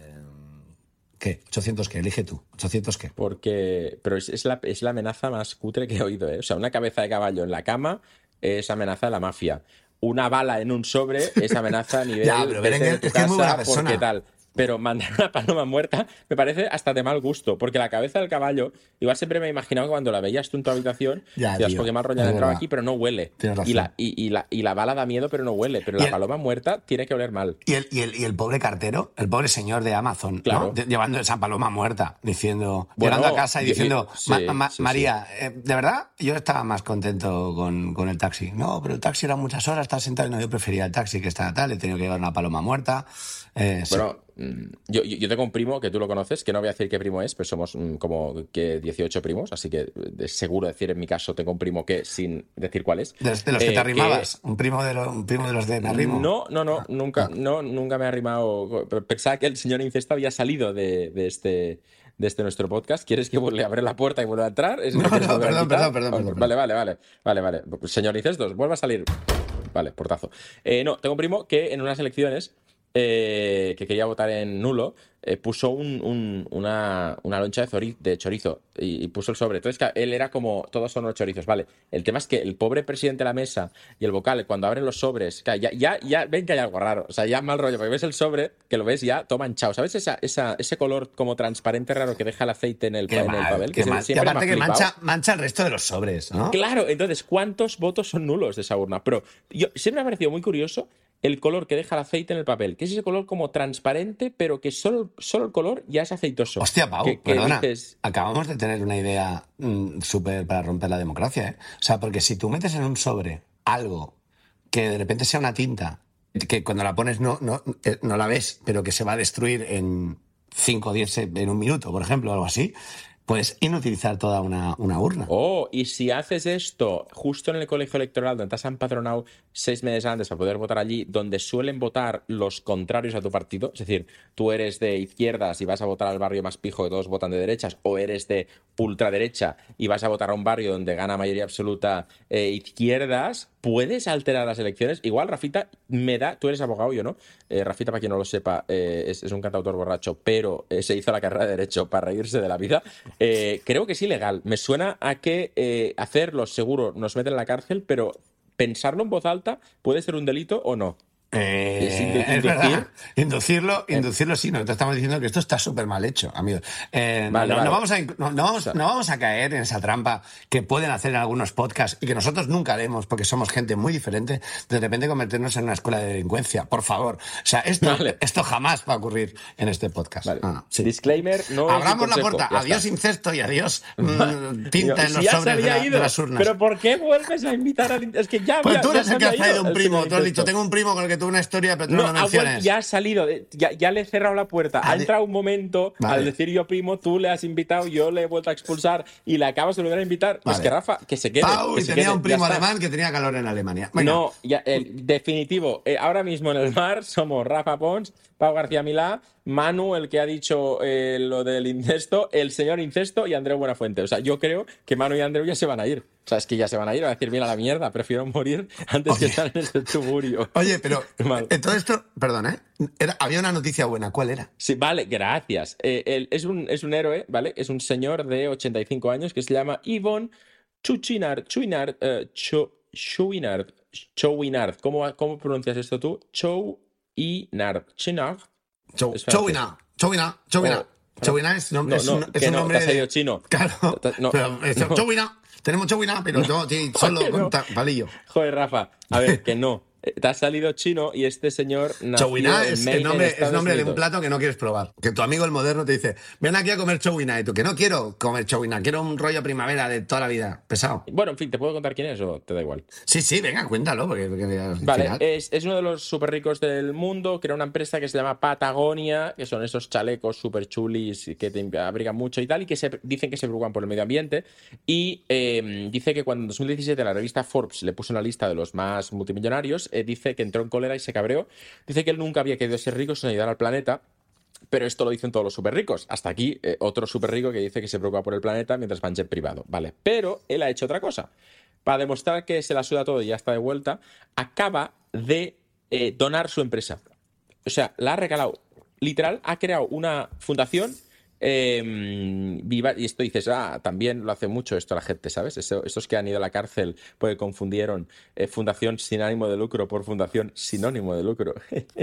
¿qué? 800 qué? Elige tú. 800 qué?
Porque. Pero es, es la, es la amenaza más cutre que he oído, ¿eh? O sea, una cabeza de caballo en la cama es amenaza de la mafia. Una bala en un sobre es amenaza a [LAUGHS] nivel
Ya, pero Berenguer,
de tu
es que es muy buena
casa porque
persona.
tal. Pero mandar una paloma muerta me parece hasta de mal gusto, porque la cabeza del caballo, igual siempre me he imaginado que cuando la veías tú en tu habitación,
Ya, tío,
porque mal rollo han entrado aquí, pero no huele.
Tienes razón.
Y la, y, y la, y la bala da miedo, pero no huele. Pero la
el-
paloma muerta tiene que oler mal.
Y el, y, el, y el pobre cartero, el pobre señor de Amazon, ¿no?
Claro.
Lle- llevando esa paloma muerta, diciendo,
Bueno,
llegando a casa y diciendo,
sí,
"Ma- ma-
sí, sí.
María, eh, de verdad, yo estaba más contento con, con el taxi. No, pero el taxi era muchas horas, estar sentado y no, yo prefería el taxi que estaba tal, he tenido que llevar una paloma muerta. Eh.
Bueno, mm, yo, tengo un primo que tú lo conoces, que no voy a decir qué primo es, pero somos mm, como que 18 primos, así que seguro decir en mi caso tengo un primo que, sin decir cuál es.
de, los- que
eh,
te arrimabas, un, primo de lo- un primo de los de me arrimo.
No, no, no, nunca,
ah.
no, nunca me ha arrimado. Pensaba que el señor Incesto había salido de, de este de este nuestro podcast. ¿Quieres que le abra la puerta y vuelva a entrar? ¿Es- [LAUGHS]
No,
¿quieres
no, perdón, perdón, perdón, perdón,
Vale, vale, vale, vale, vale. Señor Incestos, vuelva a salir. Vale, portazo. Eh, no, tengo un primo que en unas elecciones eh, que quería votar en nulo, eh, puso un- un- una, una loncha de, de chorizo y, y puso el sobre. Entonces, él era como, todos son los chorizos, ¿vale? El tema es que el pobre presidente de la mesa y el vocal, cuando abren los sobres, claro, ya, ya, ya ven que hay algo raro, o sea, ya mal rollo, porque ves el sobre, que lo ves ya todo manchado, ¿sabes? Esa, esa- ese color como transparente raro que deja el aceite en el,
Qué
en el
mal,
papel.
qué
que
mal. Y
siempre ha
aparte que mancha, mancha el resto de los sobres, ¿no?
Claro, entonces, ¿cuántos votos son nulos de esa urna? Pero yo, siempre me ha parecido muy curioso el color que deja el aceite en el papel, que es ese color como transparente, pero que solo, solo el color ya es aceitoso.
Hostia, Pau,
Que- que
perdona.
dices,
Acabamos de tener una idea mm, súper para romper la democracia, ¿eh? O sea, porque si tú metes en un sobre algo que de repente sea una tinta, que cuando la pones no, no, eh, no la ves, pero que se va a destruir en 5 o 10 en un minuto, por ejemplo, algo así, puedes inutilizar toda una, urna.
Oh, y si haces esto justo en el colegio electoral donde estás empadronado seis meses antes para poder votar allí, donde suelen votar los contrarios a tu partido, es decir, tú eres de izquierdas y vas a votar al barrio más pijo que todos votan de derechas, o eres de ultraderecha y vas a votar a un barrio donde gana mayoría absoluta eh, izquierdas, puedes alterar las elecciones. Igual, Rafita, me da, tú eres abogado, yo no. Eh, Rafita, para quien no lo sepa, eh, es, es un cantautor borracho, pero eh, se hizo la carrera de Derecho para reírse de la vida. Eh, creo que es ilegal. Me suena a que eh, hacerlo seguro nos mete en la cárcel, pero pensarlo en voz alta puede ser un delito o no.
Eh,
Es indu-
es
inducir.
verdad. Inducirlo, inducirlo sí, nosotros estamos diciendo que esto está súper mal hecho, amigos. Eh,
Vale,
no,
vale.
no vamos a, inc- no, no vamos, no vamos a caer en esa trampa que pueden hacer en algunos podcasts y que nosotros nunca haremos porque somos gente muy diferente, de repente convertirnos en una escuela de delincuencia, por favor. O sea, esto,
Vale.
esto jamás va a ocurrir en este podcast. Ah, sí.
Disclaimer, no
Abramos la puerta, adiós incesto y adiós [LAUGHS] mm, tinta en
Si
los
se
sobres de, la- las urnas.
Pero ¿por qué vuelves a invitar al... Es que ya
Pues tú eres el que has traído un primo, tú has dicho, tengo un primo con el que una historia, pero tú no,
No, vuelto-
menciones.
ya ha salido, de- ya, ya le he cerrado la puerta.
Ah,
Ha entrado un momento,
Vale.
al decir yo primo, tú le has invitado, yo le he vuelto a expulsar y le acabas de volver a invitar. Pues
Vale.
que Rafa, que se quede.
Pau
que
y
se
tenía
quede,
un primo alemán que tenía calor en Alemania. Venga.
No, ya, el definitivo. eh, ahora mismo en el mar somos Rafa Pons, Pau García Milá, Manu, el que ha dicho eh, lo del incesto, el señor incesto y Andreu Buenafuente. O sea, yo creo que Manu y Andreu ya se van a ir. O sea, es que ya se van a ir. A decir, mira la mierda, prefiero morir antes que estar en este tuburio. [LAUGHS]
Oye, pero [LAUGHS] en todo esto, perdón, ¿eh? Era- había una noticia buena. ¿Cuál era?
Sí, vale, gracias. Eh, él es, un, es un héroe, ¿vale? Es un señor de 85 años que se llama Yvonne Chuchinard, Chuinard, eh, Cho- Chouinard, Chouinard. ¿Cómo, ¿Cómo pronuncias esto tú? Chouinard. Chinard.
Chou-. Chouina, Chouina, Chouina. Chouina es, nom-
No,
es
no,
un, es
que
un
no,
nombre
te has
de...
chino.
Claro, [LAUGHS]
no,
pero
no. [LAUGHS]
Chouina, tenemos Chouina, pero no, solo [LAUGHS] con
no.
palillo.
Joder, Rafa. A ver, que no. Te has salido chino y este señor en
es el nombre, es
Estados
nombre de un plato que no quieres probar. Que tu amigo el moderno te dice, ven aquí a comer chouina. Y tú, que no quiero comer chouina, quiero un rollo primavera de toda la vida. Pesado.
Bueno, en fin, ¿te puedo contar quién es o te da igual?
Sí, sí, venga, cuéntalo. Porque, porque al
Vale, es, es uno de los súper ricos del mundo, crea una empresa que se llama Patagonia, que son esos chalecos súper chulis que te abrigan mucho y tal, y que se, dicen que se preocupan por el medio ambiente. Y eh, dice que cuando en 2017 la revista Forbes le puso en la lista de los más multimillonarios, eh, dice que entró en cólera y se cabreó. Dice que él nunca había querido ser rico sin ayudar al planeta. Pero esto lo dicen todos los súper ricos. Hasta aquí, eh, otro súper rico que dice que se preocupa por el planeta mientras va en jet privado. Vale. Pero él ha hecho otra cosa. Para demostrar que se la suda todo y ya está de vuelta, acaba de eh, donar su empresa. O sea, la ha regalado. Literal, ha creado una fundación. Eh, viva, y esto dices, ah, también lo hace mucho esto la gente, ¿sabes? Eso- estos que han ido a la cárcel porque confundieron eh, fundación sin ánimo de lucro por fundación sinónimo de lucro. [LAUGHS]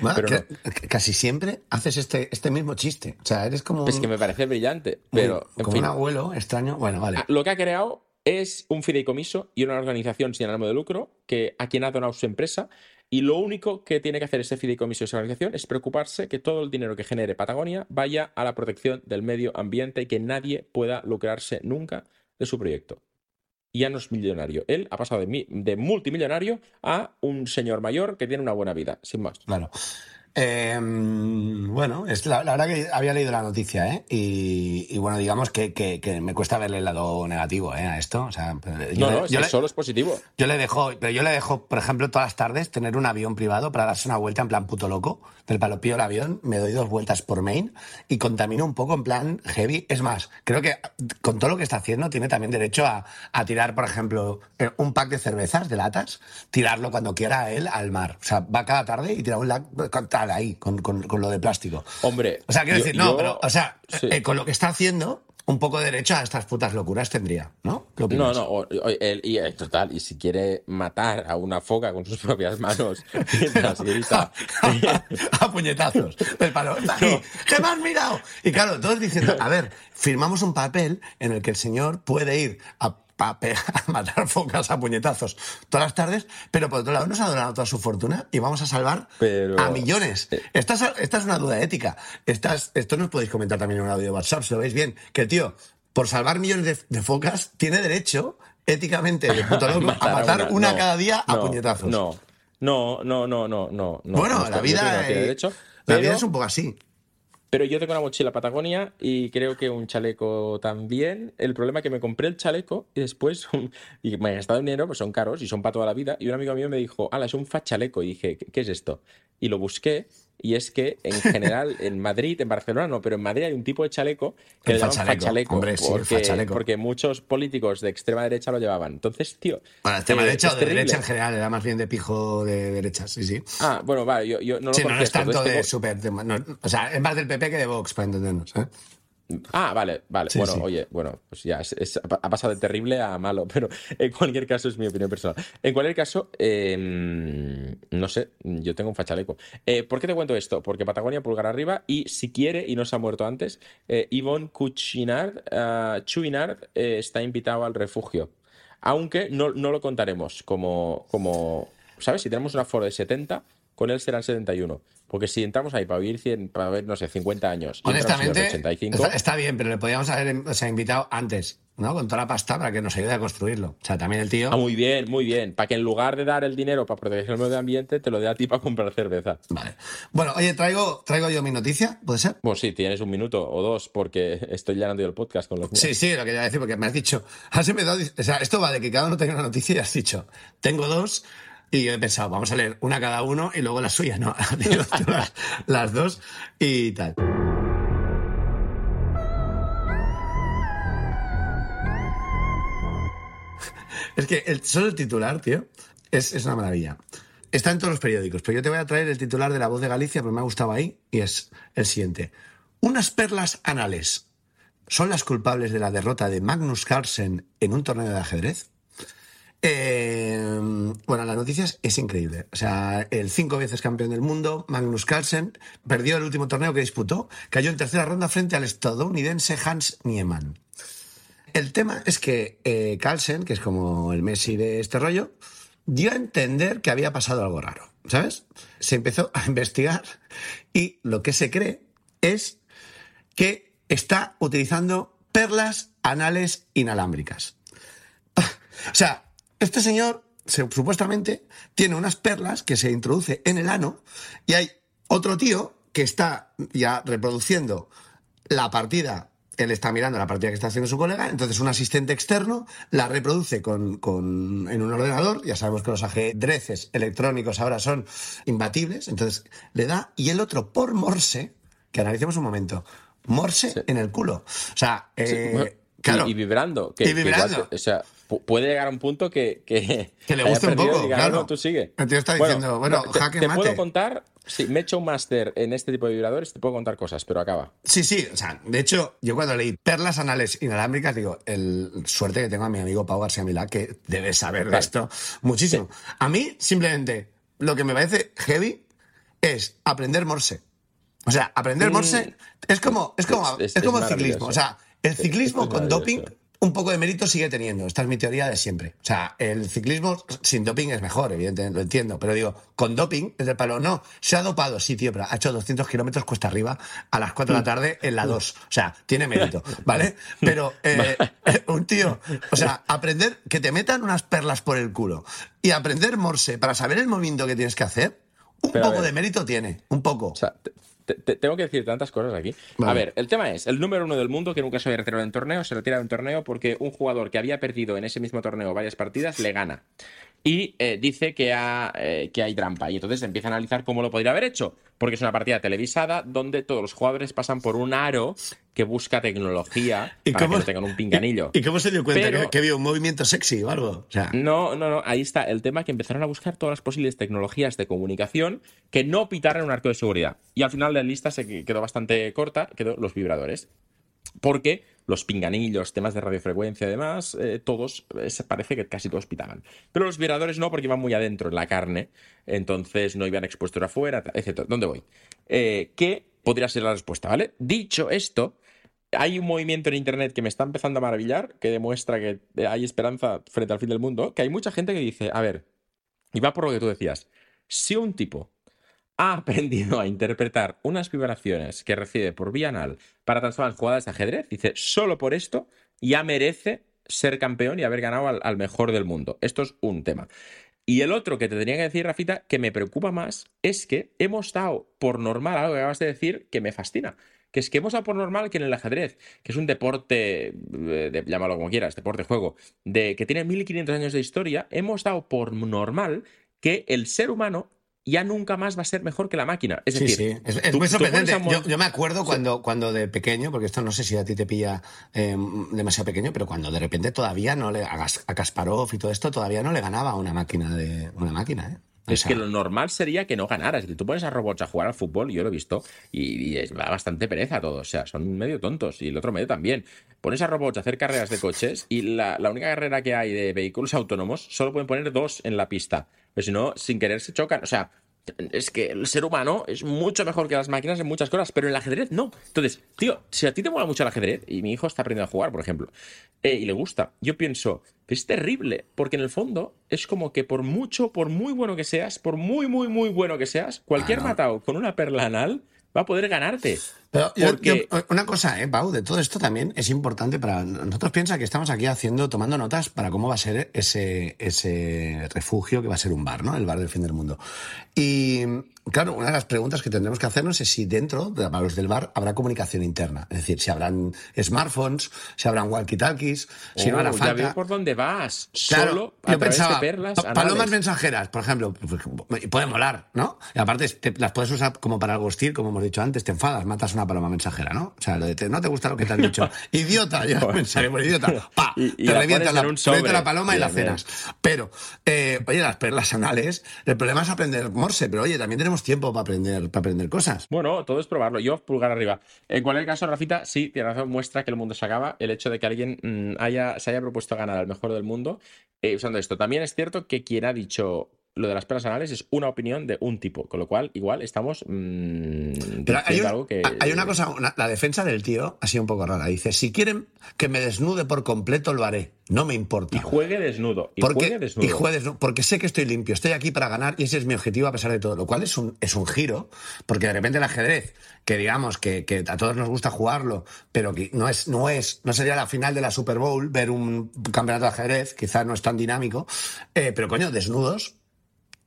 Bueno,
pero
que-
no.
que casi siempre haces este, este mismo chiste. O sea, eres como,
Es
un-
que me parece brillante, pero en
como
fin.
un abuelo extraño. Bueno, vale.
Ah, Lo que ha creado es un fideicomiso y una organización sin ánimo de lucro que a quien ha donado su empresa y lo único que tiene que hacer ese fideicomiso y esa organización es preocuparse que todo el dinero que genere Patagonia vaya a la protección del medio ambiente y que nadie pueda lucrarse nunca de su proyecto. Y ya no es millonario. Él ha pasado de, mi- de multimillonario a un señor mayor que tiene una buena vida, sin más.
Claro. Eh, bueno, es la, la verdad que había leído la noticia, ¿eh? Y, y bueno, digamos que, que- que me cuesta verle el lado negativo ¿eh? a esto. O sea, yo,
No, no,
yo le-
solo es positivo.
yo le dejo, pero yo le dejo, por ejemplo, todas las tardes tener un avión privado para darse una vuelta en plan puto loco. Del palopío el avión, me doy dos vueltas por Maine y contamino un poco en plan heavy. Es más, creo que con todo lo que está haciendo tiene también derecho a, a tirar, por ejemplo, eh, un pack de cervezas, de latas, tirarlo cuando quiera él al mar. O sea, va cada tarde y tira un lac tal ahí, con, con- con lo de plástico.
Hombre,
O sea, quiero
yo-
decir, no,
yo-
pero, o sea,
sí.
eh, con lo que está haciendo, un poco de derecho a estas putas locuras tendría, ¿no? ¿Qué
No, no, o- o- él- y, eh, total, y si quiere matar a una foca con sus [LAUGHS] propias manos mientras grita. [LAUGHS]
a puñetazos. Del palo. "Está aquí, ¿Qué me has mirado? Y claro, todos diciendo, a ver, firmamos un papel en el que el señor puede ir a, a [LAUGHS] matar focas a puñetazos todas las tardes, pero por otro lado nos ha donado toda su fortuna y vamos a salvar
Pero-
a millones. Esta es, esta es una duda ética. Esta es- esto nos podéis comentar también en un audio de WhatsApp, si lo veis bien. Que el tío, por salvar millones de, de focas, tiene derecho, éticamente, de puto [LAUGHS] loco, a matar una,
No,
cada día a
no,
puñetazos.
No, no, no, no, no, no. no,
bueno,
no
la vida, eh,
derecho,
la
pero-
vida es un poco así.
Pero yo tengo una mochila Patagonia y creo que un chaleco también. El problema es que me compré el chaleco y después [LAUGHS] y me he gastado dinero, pues son caros y son para toda la vida. Y un amigo mío me dijo, ala, es un fachaleco. Y dije, ¿qué es esto? Y lo busqué y es que en [LAUGHS] general en Madrid, en Barcelona no, pero en Madrid hay un tipo de chaleco que
El
le llaman
fachaleco,
fachaleco,
hombre, sí, el
porque,
fachaleco.
porque muchos políticos de extrema derecha lo llevaban. Entonces, tío.
Bueno, el tema
eh,
derecha o de
terrible.
derecha en general, era más bien de pijo de derecha, sí, sí.
Ah, bueno, vale, yo, yo no lo
Sí, no, no es
contesto,
tanto de
tengo-
súper. de- no, o sea, es más del PP que de Vox, para entendernos. ¿eh?
Ah, vale, vale.
Sí,
bueno,
sí.
oye, bueno, pues ya, es- es- ha pasado de terrible a malo, [LAUGHS] pero en cualquier caso es mi opinión personal. En cualquier caso, eh, no sé, yo tengo un fachaleco. Eh, ¿Por qué te cuento esto? Porque Patagonia pulgar arriba y si quiere, y no se ha muerto antes, eh, Yvonne Cuchinard, ah, Chouinard eh, está invitado al refugio. Aunque no, no lo contaremos como, como, ¿sabes? Si tenemos un aforo de 70, con él serán 71. Porque si entramos ahí para vivir 100, para ver, no sé, 50 años,
Honestamente,
85,
está, está bien, pero le podíamos haber o sea, invitado antes, ¿no? Con toda la pasta para que nos ayude a construirlo. O sea, también el tío.
Ah, muy bien, muy bien. Para que en lugar de dar el dinero para proteger el medio ambiente, te lo dé a ti para comprar cerveza.
Vale. Bueno, oye, traigo, traigo yo mi noticia, ¿puede ser?
Bueno, sí, tienes un minuto o dos, porque estoy llenando yo el podcast con los míos.
Sí, sí, lo quería decir, porque me has dicho, [LAUGHS] has empezado, o sea, esto va de que cada uno tenga una noticia y has dicho, tengo dos, y yo he pensado, vamos a leer una cada uno y luego la suya, ¿no? [LAUGHS] Las dos y tal. Es que el- solo el titular, tío, es, es una maravilla. Está en todos los periódicos, pero yo te voy a traer el titular de La Voz de Galicia, porque me ha gustado ahí, y es el siguiente. Unas perlas anales son las culpables de la derrota de Magnus Carlsen en un torneo de ajedrez. Eh, bueno, la noticia es, es increíble. O sea, el cinco veces campeón del mundo, Magnus Carlsen, perdió el último torneo que disputó, cayó en tercera ronda frente al estadounidense Hans Niemann. El tema es que eh, Carlsen, que es como el Messi de este rollo, dio a entender que había pasado algo raro, ¿sabes? Se empezó a [LAUGHS] investigar y lo que se cree es que está utilizando perlas anales inalámbricas. [LAUGHS] O sea, este señor se- supuestamente tiene unas perlas que se introduce en el ano y hay otro tío que está ya reproduciendo la partida. Él está mirando la partida que está haciendo su colega, entonces un asistente externo la reproduce con, con- en un ordenador. Ya sabemos que los ajedreces electrónicos ahora son imbatibles, entonces le da y el otro por Morse, que analicemos un momento, Morse en el culo. O sea, eh,
Bueno,
claro.
y, vibrando. Que,
Y
que igual
vibrando.
o sea, puede llegar a un punto que. Que,
Que le [LAUGHS] guste un poco,
diga,
claro.
"No, tú sigue.
El tío está diciendo, bueno,
te,
jaque
te
mate.
puedo contar. Sí, me he hecho un máster en este tipo de vibradores, te puedo contar cosas, pero acaba.
Sí, sí, o sea, de hecho, yo cuando leí perlas anales inalámbricas, digo, el suerte que tengo a mi amigo Pau García Milá, que debe saber de
Claro.
esto muchísimo. A mí, simplemente, lo que me parece heavy es aprender Morse. O sea, aprender Morse es como, es como,
Mm. Es-
es,
es-
como el ciclismo. O sea, el ciclismo con doping. Un poco de mérito sigue teniendo. Esta es mi teoría de siempre. O sea, el ciclismo sin doping es mejor, evidentemente, lo entiendo. Pero digo, con doping es del palo. No, se ha dopado, sí, tío, pero ha hecho 200 kilómetros cuesta arriba a las 4 de la tarde en la 2. O sea, tiene mérito, ¿vale? Pero [LAUGHS] eh, un tío, o sea, aprender que te metan unas perlas por el culo y aprender Morse para saber el movimiento que tienes que hacer, un
Pero
poco de mérito tiene, un poco.
O sea, te- te- te- tengo que decir tantas cosas aquí.
Vale.
A ver, el tema es, el número uno del mundo que nunca se había retirado en torneo, se retira de un torneo porque un jugador que había perdido en ese mismo torneo varias partidas le gana. Y eh, dice que, ha, eh, que hay trampa. Y entonces empieza a analizar cómo lo podría haber hecho. Porque es una partida televisada donde todos los jugadores pasan por un aro que busca tecnología para que no tengan un pinganillo.
¿Y, y cómo se dio cuenta
Pero-
que, vio un movimiento sexy o algo? O sea,
No, no, no. Ahí está el tema que empezaron a buscar todas las posibles tecnologías de comunicación que no pitaran un arco de seguridad. Y al final la lista se que- quedó bastante corta, quedó los vibradores. Porque los pinganillos, temas de radiofrecuencia y demás, eh, todos, eh, parece que casi todos pitaban. Pero los vibradores no, porque iban muy adentro en la carne, entonces no iban expuestos afuera, etc. ¿Dónde voy? Eh, ¿Qué podría ser la respuesta, ¿vale? Dicho esto, hay un movimiento en internet que me está empezando a maravillar, que demuestra que hay esperanza frente al fin del mundo, que hay mucha gente que dice, a ver, y va por lo que tú decías, si un tipo ha aprendido a interpretar unas vibraciones que recibe por vía anal para transformar jugadas de ajedrez, dice, solo por esto ya merece ser campeón y haber ganado al, al mejor del mundo. Esto es un tema. Y el otro que te tenía que decir, Rafita, que me preocupa más, es que hemos dado por normal algo que acabas de decir que me fascina, que es que hemos dado por normal que en el ajedrez, que es un deporte, eh, de, llámalo como quieras, deporte juego, de que tiene 1500 años de historia, hemos dado por normal que el ser humano ya nunca más va a ser mejor que la máquina. Es
Sí,
decir,
sí, es, es
tú-
muy sorprendente.
a
Yo, yo me acuerdo cuando, cuando de pequeño, porque esto no sé si a ti te pilla eh, demasiado pequeño, pero cuando de repente todavía no le a, a Kasparov y todo esto todavía no le ganaba a una máquina de una máquina, ¿eh? O
Es
sea,
que lo normal sería que no ganaras. Tú pones a robots a jugar al fútbol, yo lo he visto, y, va bastante pereza todo. O sea, son medio tontos. Y el otro medio también. Pones a robots a hacer carreras de coches y la, la única carrera que hay de vehículos autónomos solo pueden poner dos en la pista. Pero si no, sin querer se chocan. O sea, es que el ser humano es mucho mejor que las máquinas en muchas cosas, pero en el ajedrez no. Entonces, tío, si a ti te mola mucho el ajedrez, y mi hijo está aprendiendo a jugar, por ejemplo, eh, y le gusta, yo pienso, es terrible, porque en el fondo es como que por mucho, por muy bueno que seas, por muy, muy, muy bueno que seas, cualquier
Ah, no.
matado con una perla anal va a poder ganarte.
Pero yo- yo- una cosa, eh, Pau, de todo esto también es importante para nosotros piensa que estamos aquí haciendo, tomando notas para cómo va a ser ese, ese refugio que va a ser un bar, ¿no? El bar del fin del mundo. Y claro, una de las preguntas que tendremos que hacernos es si dentro, de- para los del bar, habrá comunicación interna. Es decir, si habrán smartphones, si habrán walkie-talkies, si no
Oh,
hará
ya
falta.
veo por dónde vas.
Claro,
Solo a
yo
través
pensaba,
de perlas
pa- palomas
anales.
mensajeras, por ejemplo, pues, puede molar, ¿no? Y aparte te- las puedes usar como para algo hostil, como hemos dicho antes, te enfadas, matas una paloma mensajera, ¿no? O sea, lo de te- no te gusta lo que te han dicho. [LAUGHS] idiota, ya mensaje por idiota. Pa,
Y- y
te
la
revienta la, revienta paloma y la
bien.
cenas. Pero, eh, oye, las perlas anales, el problema es aprender morse, pero oye, también tenemos tiempo para aprender, para aprender cosas.
Bueno, todo es probarlo. Yo, pulgar arriba. En cualquier caso, Rafita, sí, tiene razón, muestra que el mundo se acaba. El hecho de que alguien mm, haya, se haya propuesto ganar al mejor del mundo eh, usando esto. También es cierto que quien ha dicho lo de las perlas anales es una opinión de un tipo, con lo cual, igual estamos mm,
Pero hay,
diciendo
un-
algo que.
hay una cosa, una- la defensa del tío ha sido un poco rara. Dice, si quieren que me desnude por completo, lo haré. No me importa.
Y juegue desnudo. Y
Porque,
juegue desnudo.
y juegue desnudo, porque sé que estoy limpio, estoy aquí para ganar y ese es mi objetivo a pesar de todo. Lo cual es un, es un giro, porque de repente el ajedrez, que digamos que, que a todos nos gusta jugarlo, pero que no es, no es, no sería la final de la Super Bowl ver un campeonato de ajedrez, quizás no es tan dinámico, eh, pero coño, desnudos,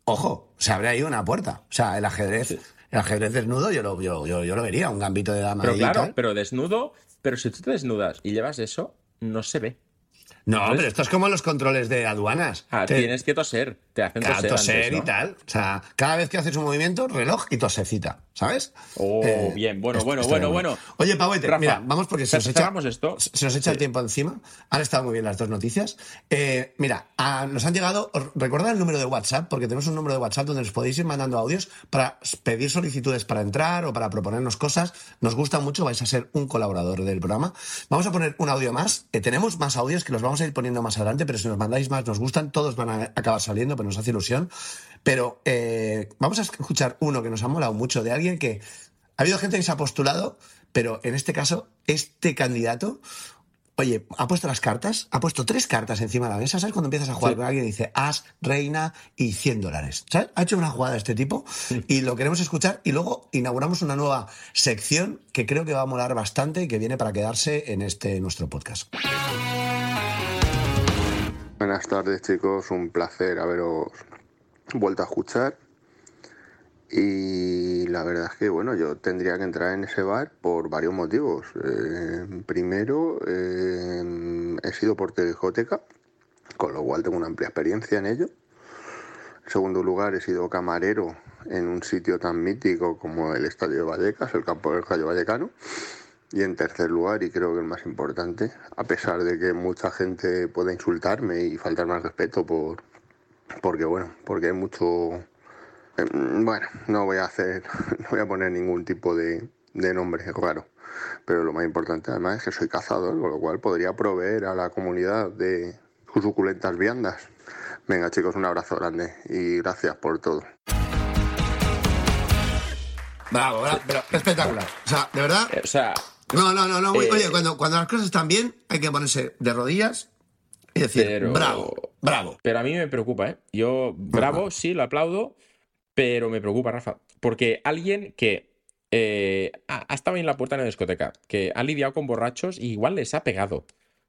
ojo, se abre ahí una puerta. O sea, el ajedrez, el ajedrez desnudo yo lo, yo, yo, yo lo vería, un gambito de dama
Pero claro, pero desnudo. Pero si tú te desnudas y llevas eso, no se ve.
No,
¿sabes?
pero esto es como los controles de aduanas.
Ah,
Te-
tienes que toser. Te hacen
Claro,
toser.
toser
antes,
y
¿no?
tal. O sea, cada vez que haces un movimiento, reloj y tosecita, ¿sabes?
Oh, bien. Bueno,
esto-
bueno,
esto
bueno, bueno.
Oye, Pauete,
Rafa,
mira, vamos porque se nos echa,
esto.
se nos echa el
Sí.
tiempo encima. Han estado muy bien las dos noticias. Eh, mira, a- nos han llegado, recordad el número de WhatsApp, porque tenemos un número de WhatsApp donde nos podéis ir mandando audios para pedir solicitudes para entrar o para proponernos cosas. Nos gusta mucho, vais a ser un colaborador del programa. Vamos a poner un audio más. Eh, tenemos más audios que los vamos a ir poniendo más adelante, pero si nos mandáis más, nos gustan, todos van a acabar saliendo, pero nos hace ilusión. Pero eh, vamos a escuchar uno que nos ha molado mucho de alguien que ha habido gente que se ha postulado, pero en este caso, este candidato, oye, ha puesto las cartas, ha puesto tres cartas encima de la mesa, ¿sabes? Cuando empiezas a jugar
Sí.
con alguien dice as, reina y 100 dólares, ¿sabes? Ha hecho una jugada de este tipo y lo queremos escuchar y luego inauguramos una nueva sección que creo que va a molar bastante y que viene para quedarse en este nuestro podcast.
Buenas tardes chicos, un placer haberos vuelto a escuchar. Y la verdad es que bueno, yo tendría que entrar en ese bar por varios motivos. Eh, primero, eh, he sido portero de discoteca, con lo cual tengo una amplia experiencia en ello. En segundo lugar, he sido camarero en un sitio tan mítico como el Estadio de Vallecas, el campo del Rayo Vallecano. Y en tercer lugar, y creo que el más importante, a pesar de que mucha gente pueda insultarme y faltarme al respeto por porque bueno, porque hay mucho eh, bueno, no voy a hacer, [LAUGHS] no voy a poner ningún tipo de, de nombre raro. Pero lo más importante además es que soy cazador, con lo cual podría proveer a la comunidad de sus suculentas viandas. Venga chicos, un abrazo grande y gracias por todo.
Bravo, bravo, pero espectacular. O sea, de verdad,
Eh, O sea,
No, no, no, no.
Eh,
Oye, cuando, cuando las cosas están bien, hay que ponerse de rodillas y decir,
Pero-
bravo, bravo.
Pero a mí me preocupa, ¿eh? Yo, bravo, sí, lo aplaudo, pero me preocupa, Rafa. Porque alguien que eh, ha, ha estado en la puerta de una discoteca, que ha lidiado con borrachos y igual les ha pegado.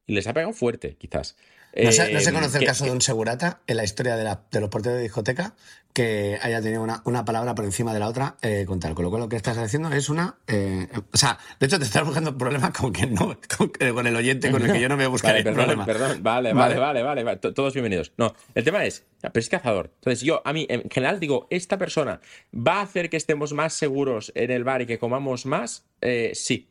Y les ha pegado fuerte, quizás.
No se, no se
Eh,
conoce el
que-
caso de un segurata en la historia de, la- de los porteros de discoteca que haya tenido una, una palabra por encima de la otra eh, con tal. Con lo cual lo que estás haciendo es una... eh, o sea, de hecho te estás buscando problemas con, que no, con, el oyente con el que yo no me buscaré
Vale, perdón,
problema.
perdón. Vale, vale, vale, vale, vale. To- Todos bienvenidos. No, el tema es, pero es cazador. Entonces yo, a mí, en general digo, esta persona va a hacer que estemos más seguros en el bar y que comamos más, Eh, sí.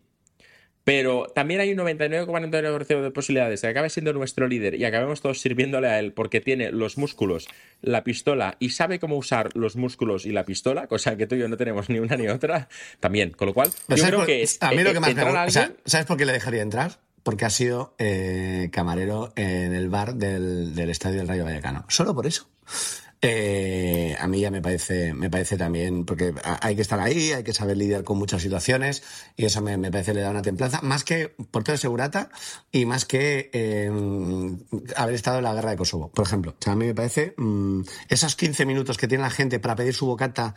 Pero también hay un 99,99% de posibilidades de que acabe siendo nuestro líder y acabemos todos sirviéndole a él porque tiene los músculos, la pistola y sabe cómo usar los músculos y la pistola, cosa que tú y yo no tenemos ni una ni otra, también. Con lo cual,
Pero
yo
¿sabes
creo
por-
que es
a mí lo
eh,
que más me gusta, o sea,
alguien-
¿sabes por qué le dejaría entrar? Porque ha sido eh, camarero en el bar del, del Estadio del Rayo Vallecano. Solo por eso. Eh, a mí ya me parece, me parece también, porque hay que estar ahí, hay que saber lidiar con muchas situaciones y eso me, me parece le da una templanza, más que portero de segurata y más que eh, haber estado en la guerra de Kosovo, por ejemplo. O sea, a mí me parece mm, esos 15 minutos que tiene la gente para pedir su bocata,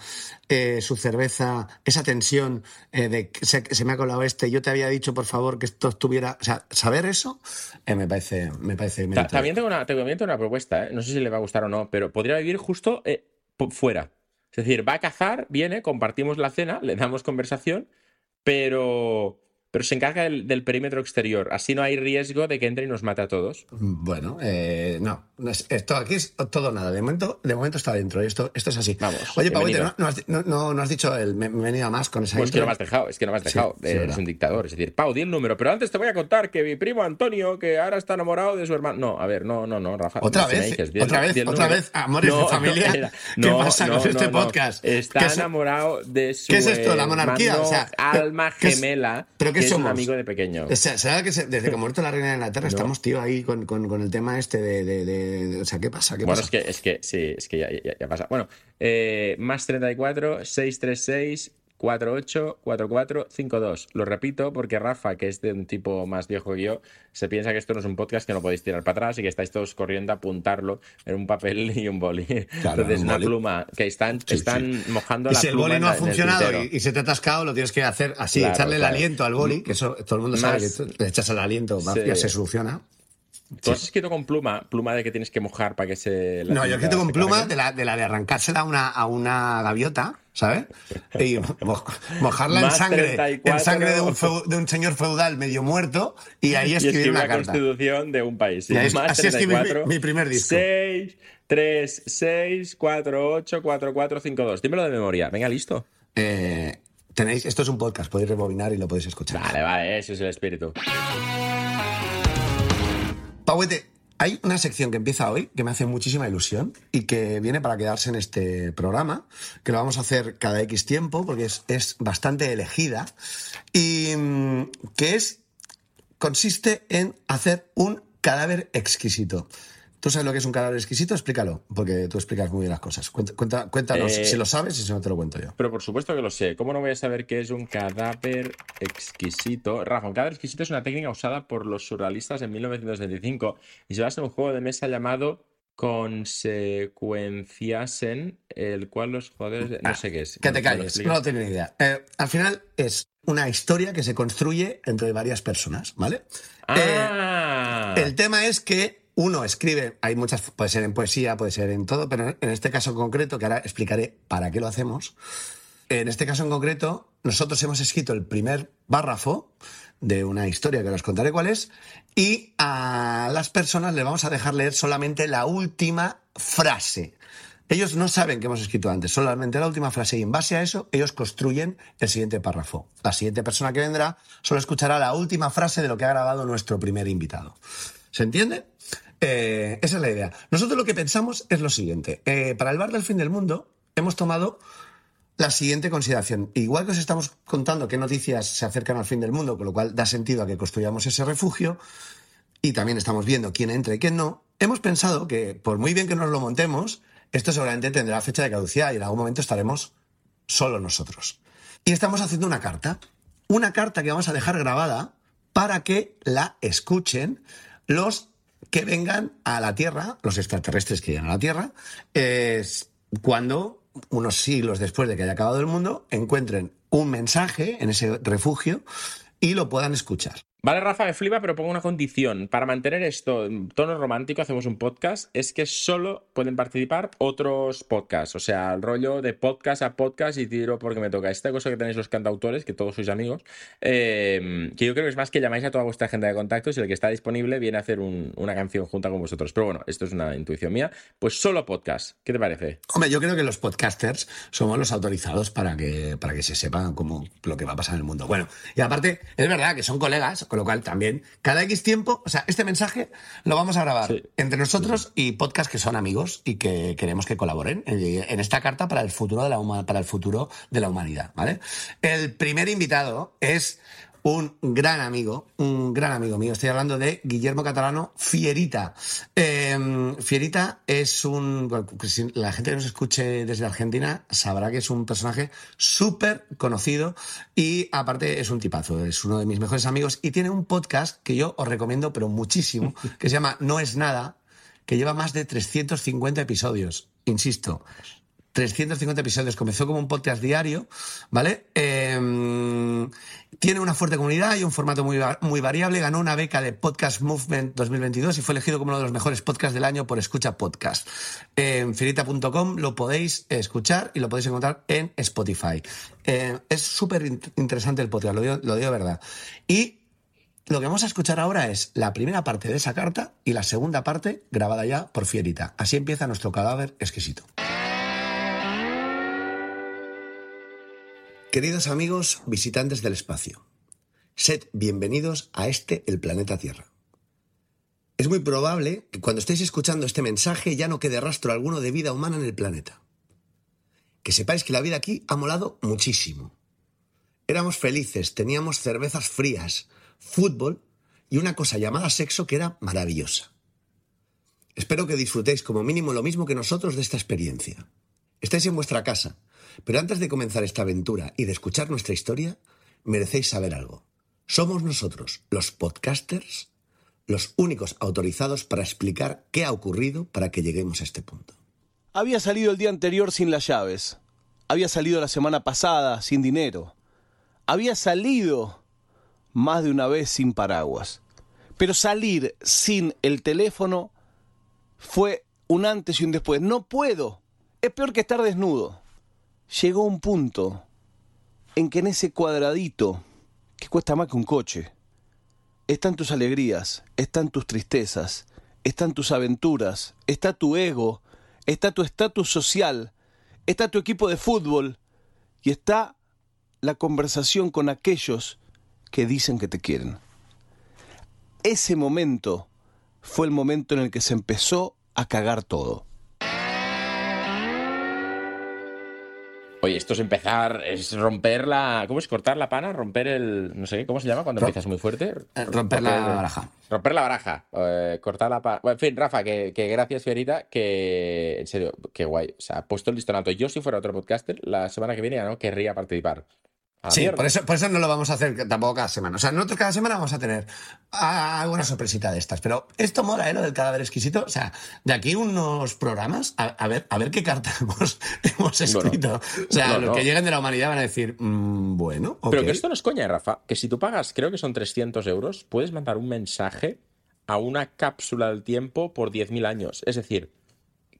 eh, su cerveza, esa tensión eh, de que se, se me ha colado este, yo te había dicho por favor que esto estuviera, o sea, saber eso eh, me parece, me parece.
También tengo una, tengo una propuesta, ¿eh? no sé si le va a gustar o no, pero podría vivir justo eh, fuera. Es decir, va a cazar, viene, compartimos la cena, le damos conversación, pero, pero se encarga del, del perímetro exterior. Así no hay riesgo de que entre y nos mate a todos.
Bueno, eh, no, no es- esto aquí es todo nada. De momento, de momento está dentro. Esto, esto es así.
Vamos,
Oye, no, no has, no- no- no has dicho el me, más con esa
Pues que
intro?
no me has dejado, es que no me has
Sí,
dejado.
sí,
eres un dictador. Es decir, Pau, di el número. Pero antes te voy a contar que mi primo Antonio, que ahora está enamorado de su hermano. No, a ver, no, no, no, Rafa.
Otra vez,
dices,
otra vez, otra vez, amores de familia. ¿Qué pasa con este podcast?
Está
¿Qué es-
enamorado de su
¿Qué es esto, la monarquía?
hermano
O sea,
alma
¿qué es-
gemela,
pero qué
que es un
somos?
amigo de pequeño.
O sea, ¿será que se- desde que ha muerto la reina de Inglaterra [LAUGHS]
No.
estamos, tío, ahí con, con- con el tema este de, de- de- de- O sea, ¿qué pasa? ¿Qué
Bueno,
pasa?
es que, es que sí, es que ya, ya- ya pasa. Bueno, eh, más 34, 636, 48, 44, 52. Lo repito porque Rafa, que es de un tipo más viejo que yo, se piensa que esto no es un podcast que no podéis tirar para atrás y que estáis todos corriendo a apuntarlo en un papel y un boli. Entonces,
un
una
boli.
pluma que están,
Sí,
están
sí.
mojando
Y
la
si el
pluma
boli
en
no ha
el
funcionado y, y se te ha atascado, lo tienes que hacer así,
Claro,
echarle el
claro.
aliento al boli, que eso todo el mundo sabe que le echas el aliento,
Sí.
ya se soluciona.
¿Tú has escrito con pluma? Pluma de que tienes que mojar para que se. la
No, yo he escrito con pluma de la, de la de arrancársela a una, a una gaviota, ¿sabes? Y mo- mojarla en sangre,
34.
en sangre de un, feu- de un señor feudal medio muerto y ahí
y
escribir una carta.
constitución de un país. sí. Más
así escribí mi-
34,
mi primer disco.
6, 3, 6, 4, 8, 4, 4, 5, 2. Dímelo de memoria. Venga, listo.
Eh, tenéis, esto es un podcast, podéis rebobinar y lo podéis escuchar.
Vale, vale, ese es el espíritu.
Pauete, hay una sección que empieza hoy que me hace muchísima ilusión y que viene para quedarse en este programa, que lo vamos a hacer cada X tiempo porque es, es bastante elegida y mm, que es consiste en hacer un cadáver exquisito. ¿Tú sabes lo que es un cadáver exquisito? Explícalo, porque tú explicas muy bien las cosas. Cuenta- cuéntanos
Eh,
si lo sabes y si no te lo cuento yo.
Pero por supuesto que lo sé. ¿Cómo no voy a saber qué es un cadáver exquisito? Rafa, un cadáver exquisito es una técnica usada por los surrealistas en 1925 y se basa en un juego de mesa llamado Consecuenciasen, el cual los jugadores... No sé qué es.
Que
¿Me
te calles,
explicas?
no tengo ni idea. Eh, al final es una historia que se construye entre varias personas, ¿vale? Eh,
Ah,
el tema es que uno escribe, hay muchas, puede ser en poesía, puede ser en todo, pero en este caso en concreto, que ahora explicaré para qué lo hacemos, en este caso en concreto, nosotros hemos escrito el primer párrafo de una historia que os contaré cuál es, y a las personas les vamos a dejar leer solamente la última frase. Ellos no saben que hemos escrito antes, solamente la última frase y en base a eso ellos construyen el siguiente párrafo. La siguiente persona que vendrá solo escuchará la última frase de lo que ha grabado nuestro primer invitado. ¿Se entiende? Eh, esa es la idea. Nosotros lo que pensamos es lo siguiente. Eh, para el bar del fin del mundo hemos tomado la siguiente consideración. Igual que os estamos contando qué noticias se acercan al fin del mundo, con lo cual da sentido a que construyamos ese refugio, y también estamos viendo quién entra y quién no, hemos pensado que por muy bien que nos lo montemos, esto seguramente tendrá fecha de caducidad y en algún momento estaremos solo nosotros. Y estamos haciendo una carta, una carta que vamos a dejar grabada para que la escuchen los que vengan a la Tierra, los extraterrestres que llegan a la Tierra, es cuando, unos siglos después de que haya acabado el mundo, encuentren un mensaje en ese refugio y lo puedan escuchar.
Vale, Rafa, me flipa, pero pongo una condición. Para mantener esto en tono romántico, hacemos un podcast. Es que solo pueden participar otros podcasts. O sea, el rollo de podcast a podcast y tiro porque me toca. Esta cosa que tenéis los cantautores, que todos sois amigos, eh, que yo creo que es más que llamáis a toda vuestra agenda de contactos y el que está disponible viene a hacer un- una canción junta con vosotros. Pero bueno, esto es una intuición mía. Pues solo podcast. ¿Qué te parece?
Hombre, yo creo que los podcasters somos los autorizados para que, para que se sepa cómo, lo que va a pasar en el mundo. Bueno, y aparte, es verdad que son colegas, con lo cual también, cada X tiempo, o sea, este mensaje lo vamos a grabar
Sí.
entre nosotros y podcasts que son amigos y que queremos que colaboren en, esta carta para el futuro de la, para el futuro de la humanidad, ¿vale? El primer invitado es un gran amigo, un gran amigo mío. Estoy hablando de Guillermo Catalano Fierita. Eh, Fierita es un. bueno, si la gente que nos escuche desde Argentina sabrá que es un personaje súper conocido y aparte es un tipazo. Es uno de mis mejores amigos y tiene un podcast que yo os recomiendo, pero muchísimo, [LAUGHS] que se llama No es nada, que lleva más de 350 episodios. Insisto, 350 episodios. Comenzó como un podcast diario, ¿vale? Eh, tiene una fuerte comunidad y un formato muy, muy variable. Ganó una beca de Podcast Movement 2022 y fue elegido como uno de los mejores podcasts del año por Escucha Podcast. En firita.com lo podéis escuchar y lo podéis encontrar en Spotify. Eh, es súper in- interesante el podcast, lo digo, lo digo verdad. Y lo que vamos a escuchar ahora es la primera parte de esa carta y la segunda parte grabada ya por Fierita. Así empieza nuestro cadáver exquisito. Queridos amigos visitantes del espacio, sed bienvenidos a este, el planeta Tierra. Es muy probable que cuando estéis escuchando este mensaje ya no quede rastro alguno de vida humana en el planeta. Que sepáis que la vida aquí ha molado muchísimo. Éramos felices, teníamos cervezas frías, fútbol y una cosa llamada sexo que era maravillosa. Espero que disfrutéis como mínimo lo mismo que nosotros de esta experiencia. Estáis en vuestra casa, pero antes de comenzar esta aventura y de escuchar nuestra historia, merecéis saber algo. Somos nosotros, los podcasters, los únicos autorizados para explicar qué ha ocurrido para que lleguemos a este punto.
Había salido el día anterior sin las llaves. Había salido la semana pasada sin dinero. Había salido más de una vez sin paraguas. Pero salir sin el teléfono fue un antes y un después. No puedo. Es peor que estar desnudo. Llegó un punto en que en ese cuadradito, que cuesta más que un coche, están tus alegrías, están tus tristezas, están tus aventuras, está tu ego, está tu estatus social, está tu equipo de fútbol y está la conversación con aquellos que dicen que te quieren. Ese momento fue el momento en el que se empezó a cagar todo.
Oye, esto es empezar, es romper la. ¿Cómo es cortar la pana? Romper el. No sé ¿cómo se llama cuando empiezas muy fuerte?
Eh, romper la baraja.
Romper la baraja. eh, cortar la pana. Bueno, en fin, Rafa, que, que gracias, Fierita, que. En serio, qué guay. O sea, ha puesto el listón alto. Yo, si fuera otro podcaster, la semana que viene ya no querría participar. A
Sí,
mierda.
por eso, por eso no lo vamos a hacer tampoco cada semana. O sea, nosotros cada semana vamos a tener alguna sorpresita de estas. Pero esto mola, ¿eh? Lo del cadáver exquisito. O sea, de aquí unos programas, a, a ver, a ver qué carta [LAUGHS] hemos, hemos escrito. o sea,
no,
los
no.
que lleguen de la humanidad van a decir, mm, bueno.
Pero que esto no es coña, Rafa. Que si tú pagas, creo que son 300 euros, puedes mandar un mensaje a una cápsula del tiempo por 10.000 años. Es decir,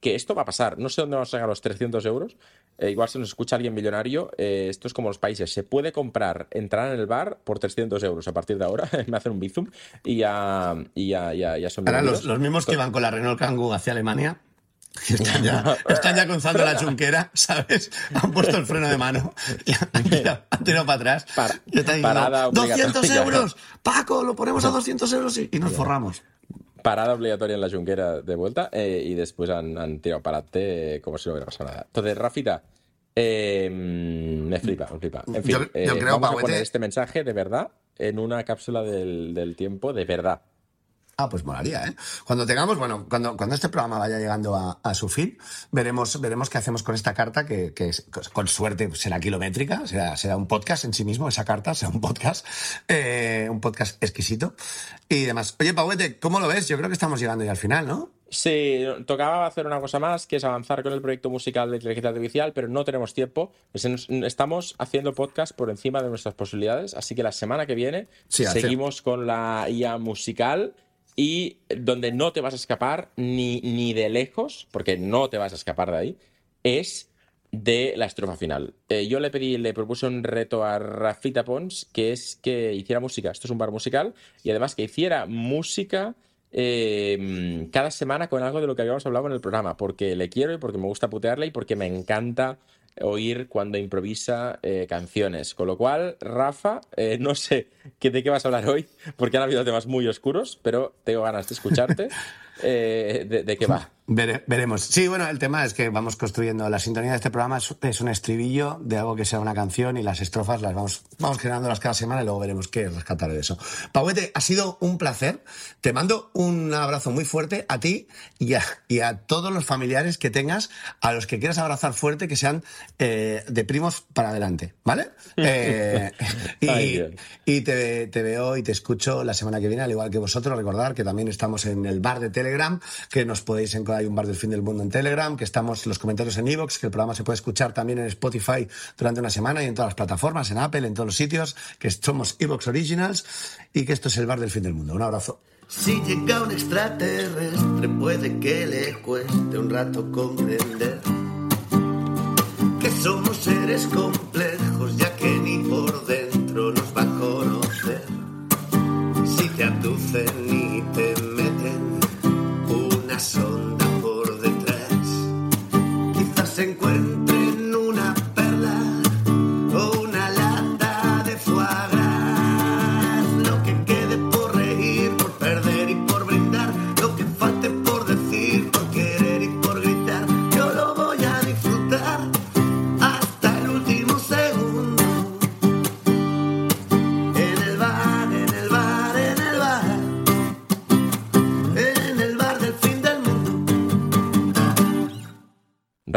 que esto va a pasar. No sé dónde vamos a sacar los 300 euros. Eh, igual si nos escucha alguien millonario, eh, esto es como los países. Se puede comprar, entrar en el bar por 300 euros a partir de ahora. [LAUGHS] Me hacen un bizum y ya, y ya, ya, ya son
Ahora los, los mismos que van con la Renault Kangoo hacia Alemania. [LAUGHS] que Están ya, [LAUGHS] están ya cruzando la chunquera, ¿sabes? Han puesto el freno de mano, y han tirado, han tirado para atrás.
Para-
y están diciendo,
parada obligatoria.
200 euros, Paco, lo ponemos a 200 euros y, y nos forramos.
Parada obligatoria en la junquera de vuelta eh, y después han, han tirado para adelante eh, como si no hubiera pasado nada. Entonces, Rafita, eh, me flipa, me flipa. En fin,
Yo- yo
eh,
creo,
vamos a poner este mensaje de verdad en una cápsula del, del tiempo de verdad.
Ah, pues molaría, ¿eh? Cuando tengamos, bueno, cuando, cuando este programa vaya llegando a, a su fin, veremos, veremos qué hacemos con esta carta, que, que con suerte será kilométrica, será, será un podcast en sí mismo, esa carta será un podcast, eh, un podcast exquisito y demás. Oye, Pauete, ¿cómo lo ves? Yo creo que estamos llegando ya al final, ¿no?
Sí, tocaba hacer una cosa más, que es avanzar con el proyecto musical de inteligencia artificial, pero no tenemos tiempo. Estamos haciendo podcast por encima de nuestras posibilidades, así que la semana que viene
Sí,
seguimos con la IA musical y donde no te vas a escapar ni, ni de lejos, porque no te vas a escapar de ahí, es de la estrofa final. Eh, yo le pedí, le propuse un reto a Rafita Pons, que es que hiciera música. Esto es un bar musical, y además que hiciera música eh, cada semana con algo de lo que habíamos hablado en el programa, porque le quiero y porque me gusta putearle y porque me encanta oír cuando improvisa eh, canciones. Con lo cual, Rafa, eh, no sé qué, de qué vas a hablar hoy, porque han habido temas muy oscuros, pero tengo ganas de escucharte. [LAUGHS] Eh, de, de qué va?
Vere- veremos. Sí, bueno, el tema es que vamos construyendo la sintonía de este programa. Es, un estribillo de algo que sea una canción y las estrofas las vamos, vamos generándolas cada semana y luego veremos qué rescatar de eso. Pauete, ha sido un placer. Te mando un abrazo muy fuerte a ti y a, y a todos los familiares que tengas, a los que quieras abrazar fuerte, que sean eh, de primos para adelante, ¿vale? [LAUGHS] Eh, y
Ay,
y te, te veo y te escucho la semana que viene, al igual que vosotros. Recordar que también estamos en el bar de Telegram, que nos podéis encontrar. Hay un bar del fin del mundo en Telegram, que estamos los comentarios en Evox, que el programa se puede escuchar también en Spotify durante una semana y en todas las plataformas, en Apple, en todos los sitios, que somos Evox Originals y que esto es el bar del fin del mundo. Un abrazo.
Si llega un extraterrestre puede que le cueste un rato comprender que somos seres complejos ya que ni por dentro nos va a conocer. Si te abducen quizás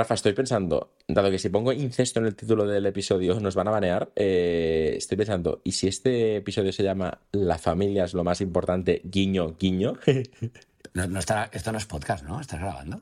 Rafa, estoy pensando, dado que si pongo incesto en el título del episodio nos van a banear, eh, estoy pensando, ¿y si este episodio se llama La familia es lo más importante, guiño, guiño? [LAUGHS]
No, está, esto no es podcast, ¿no? ¿Estás grabando?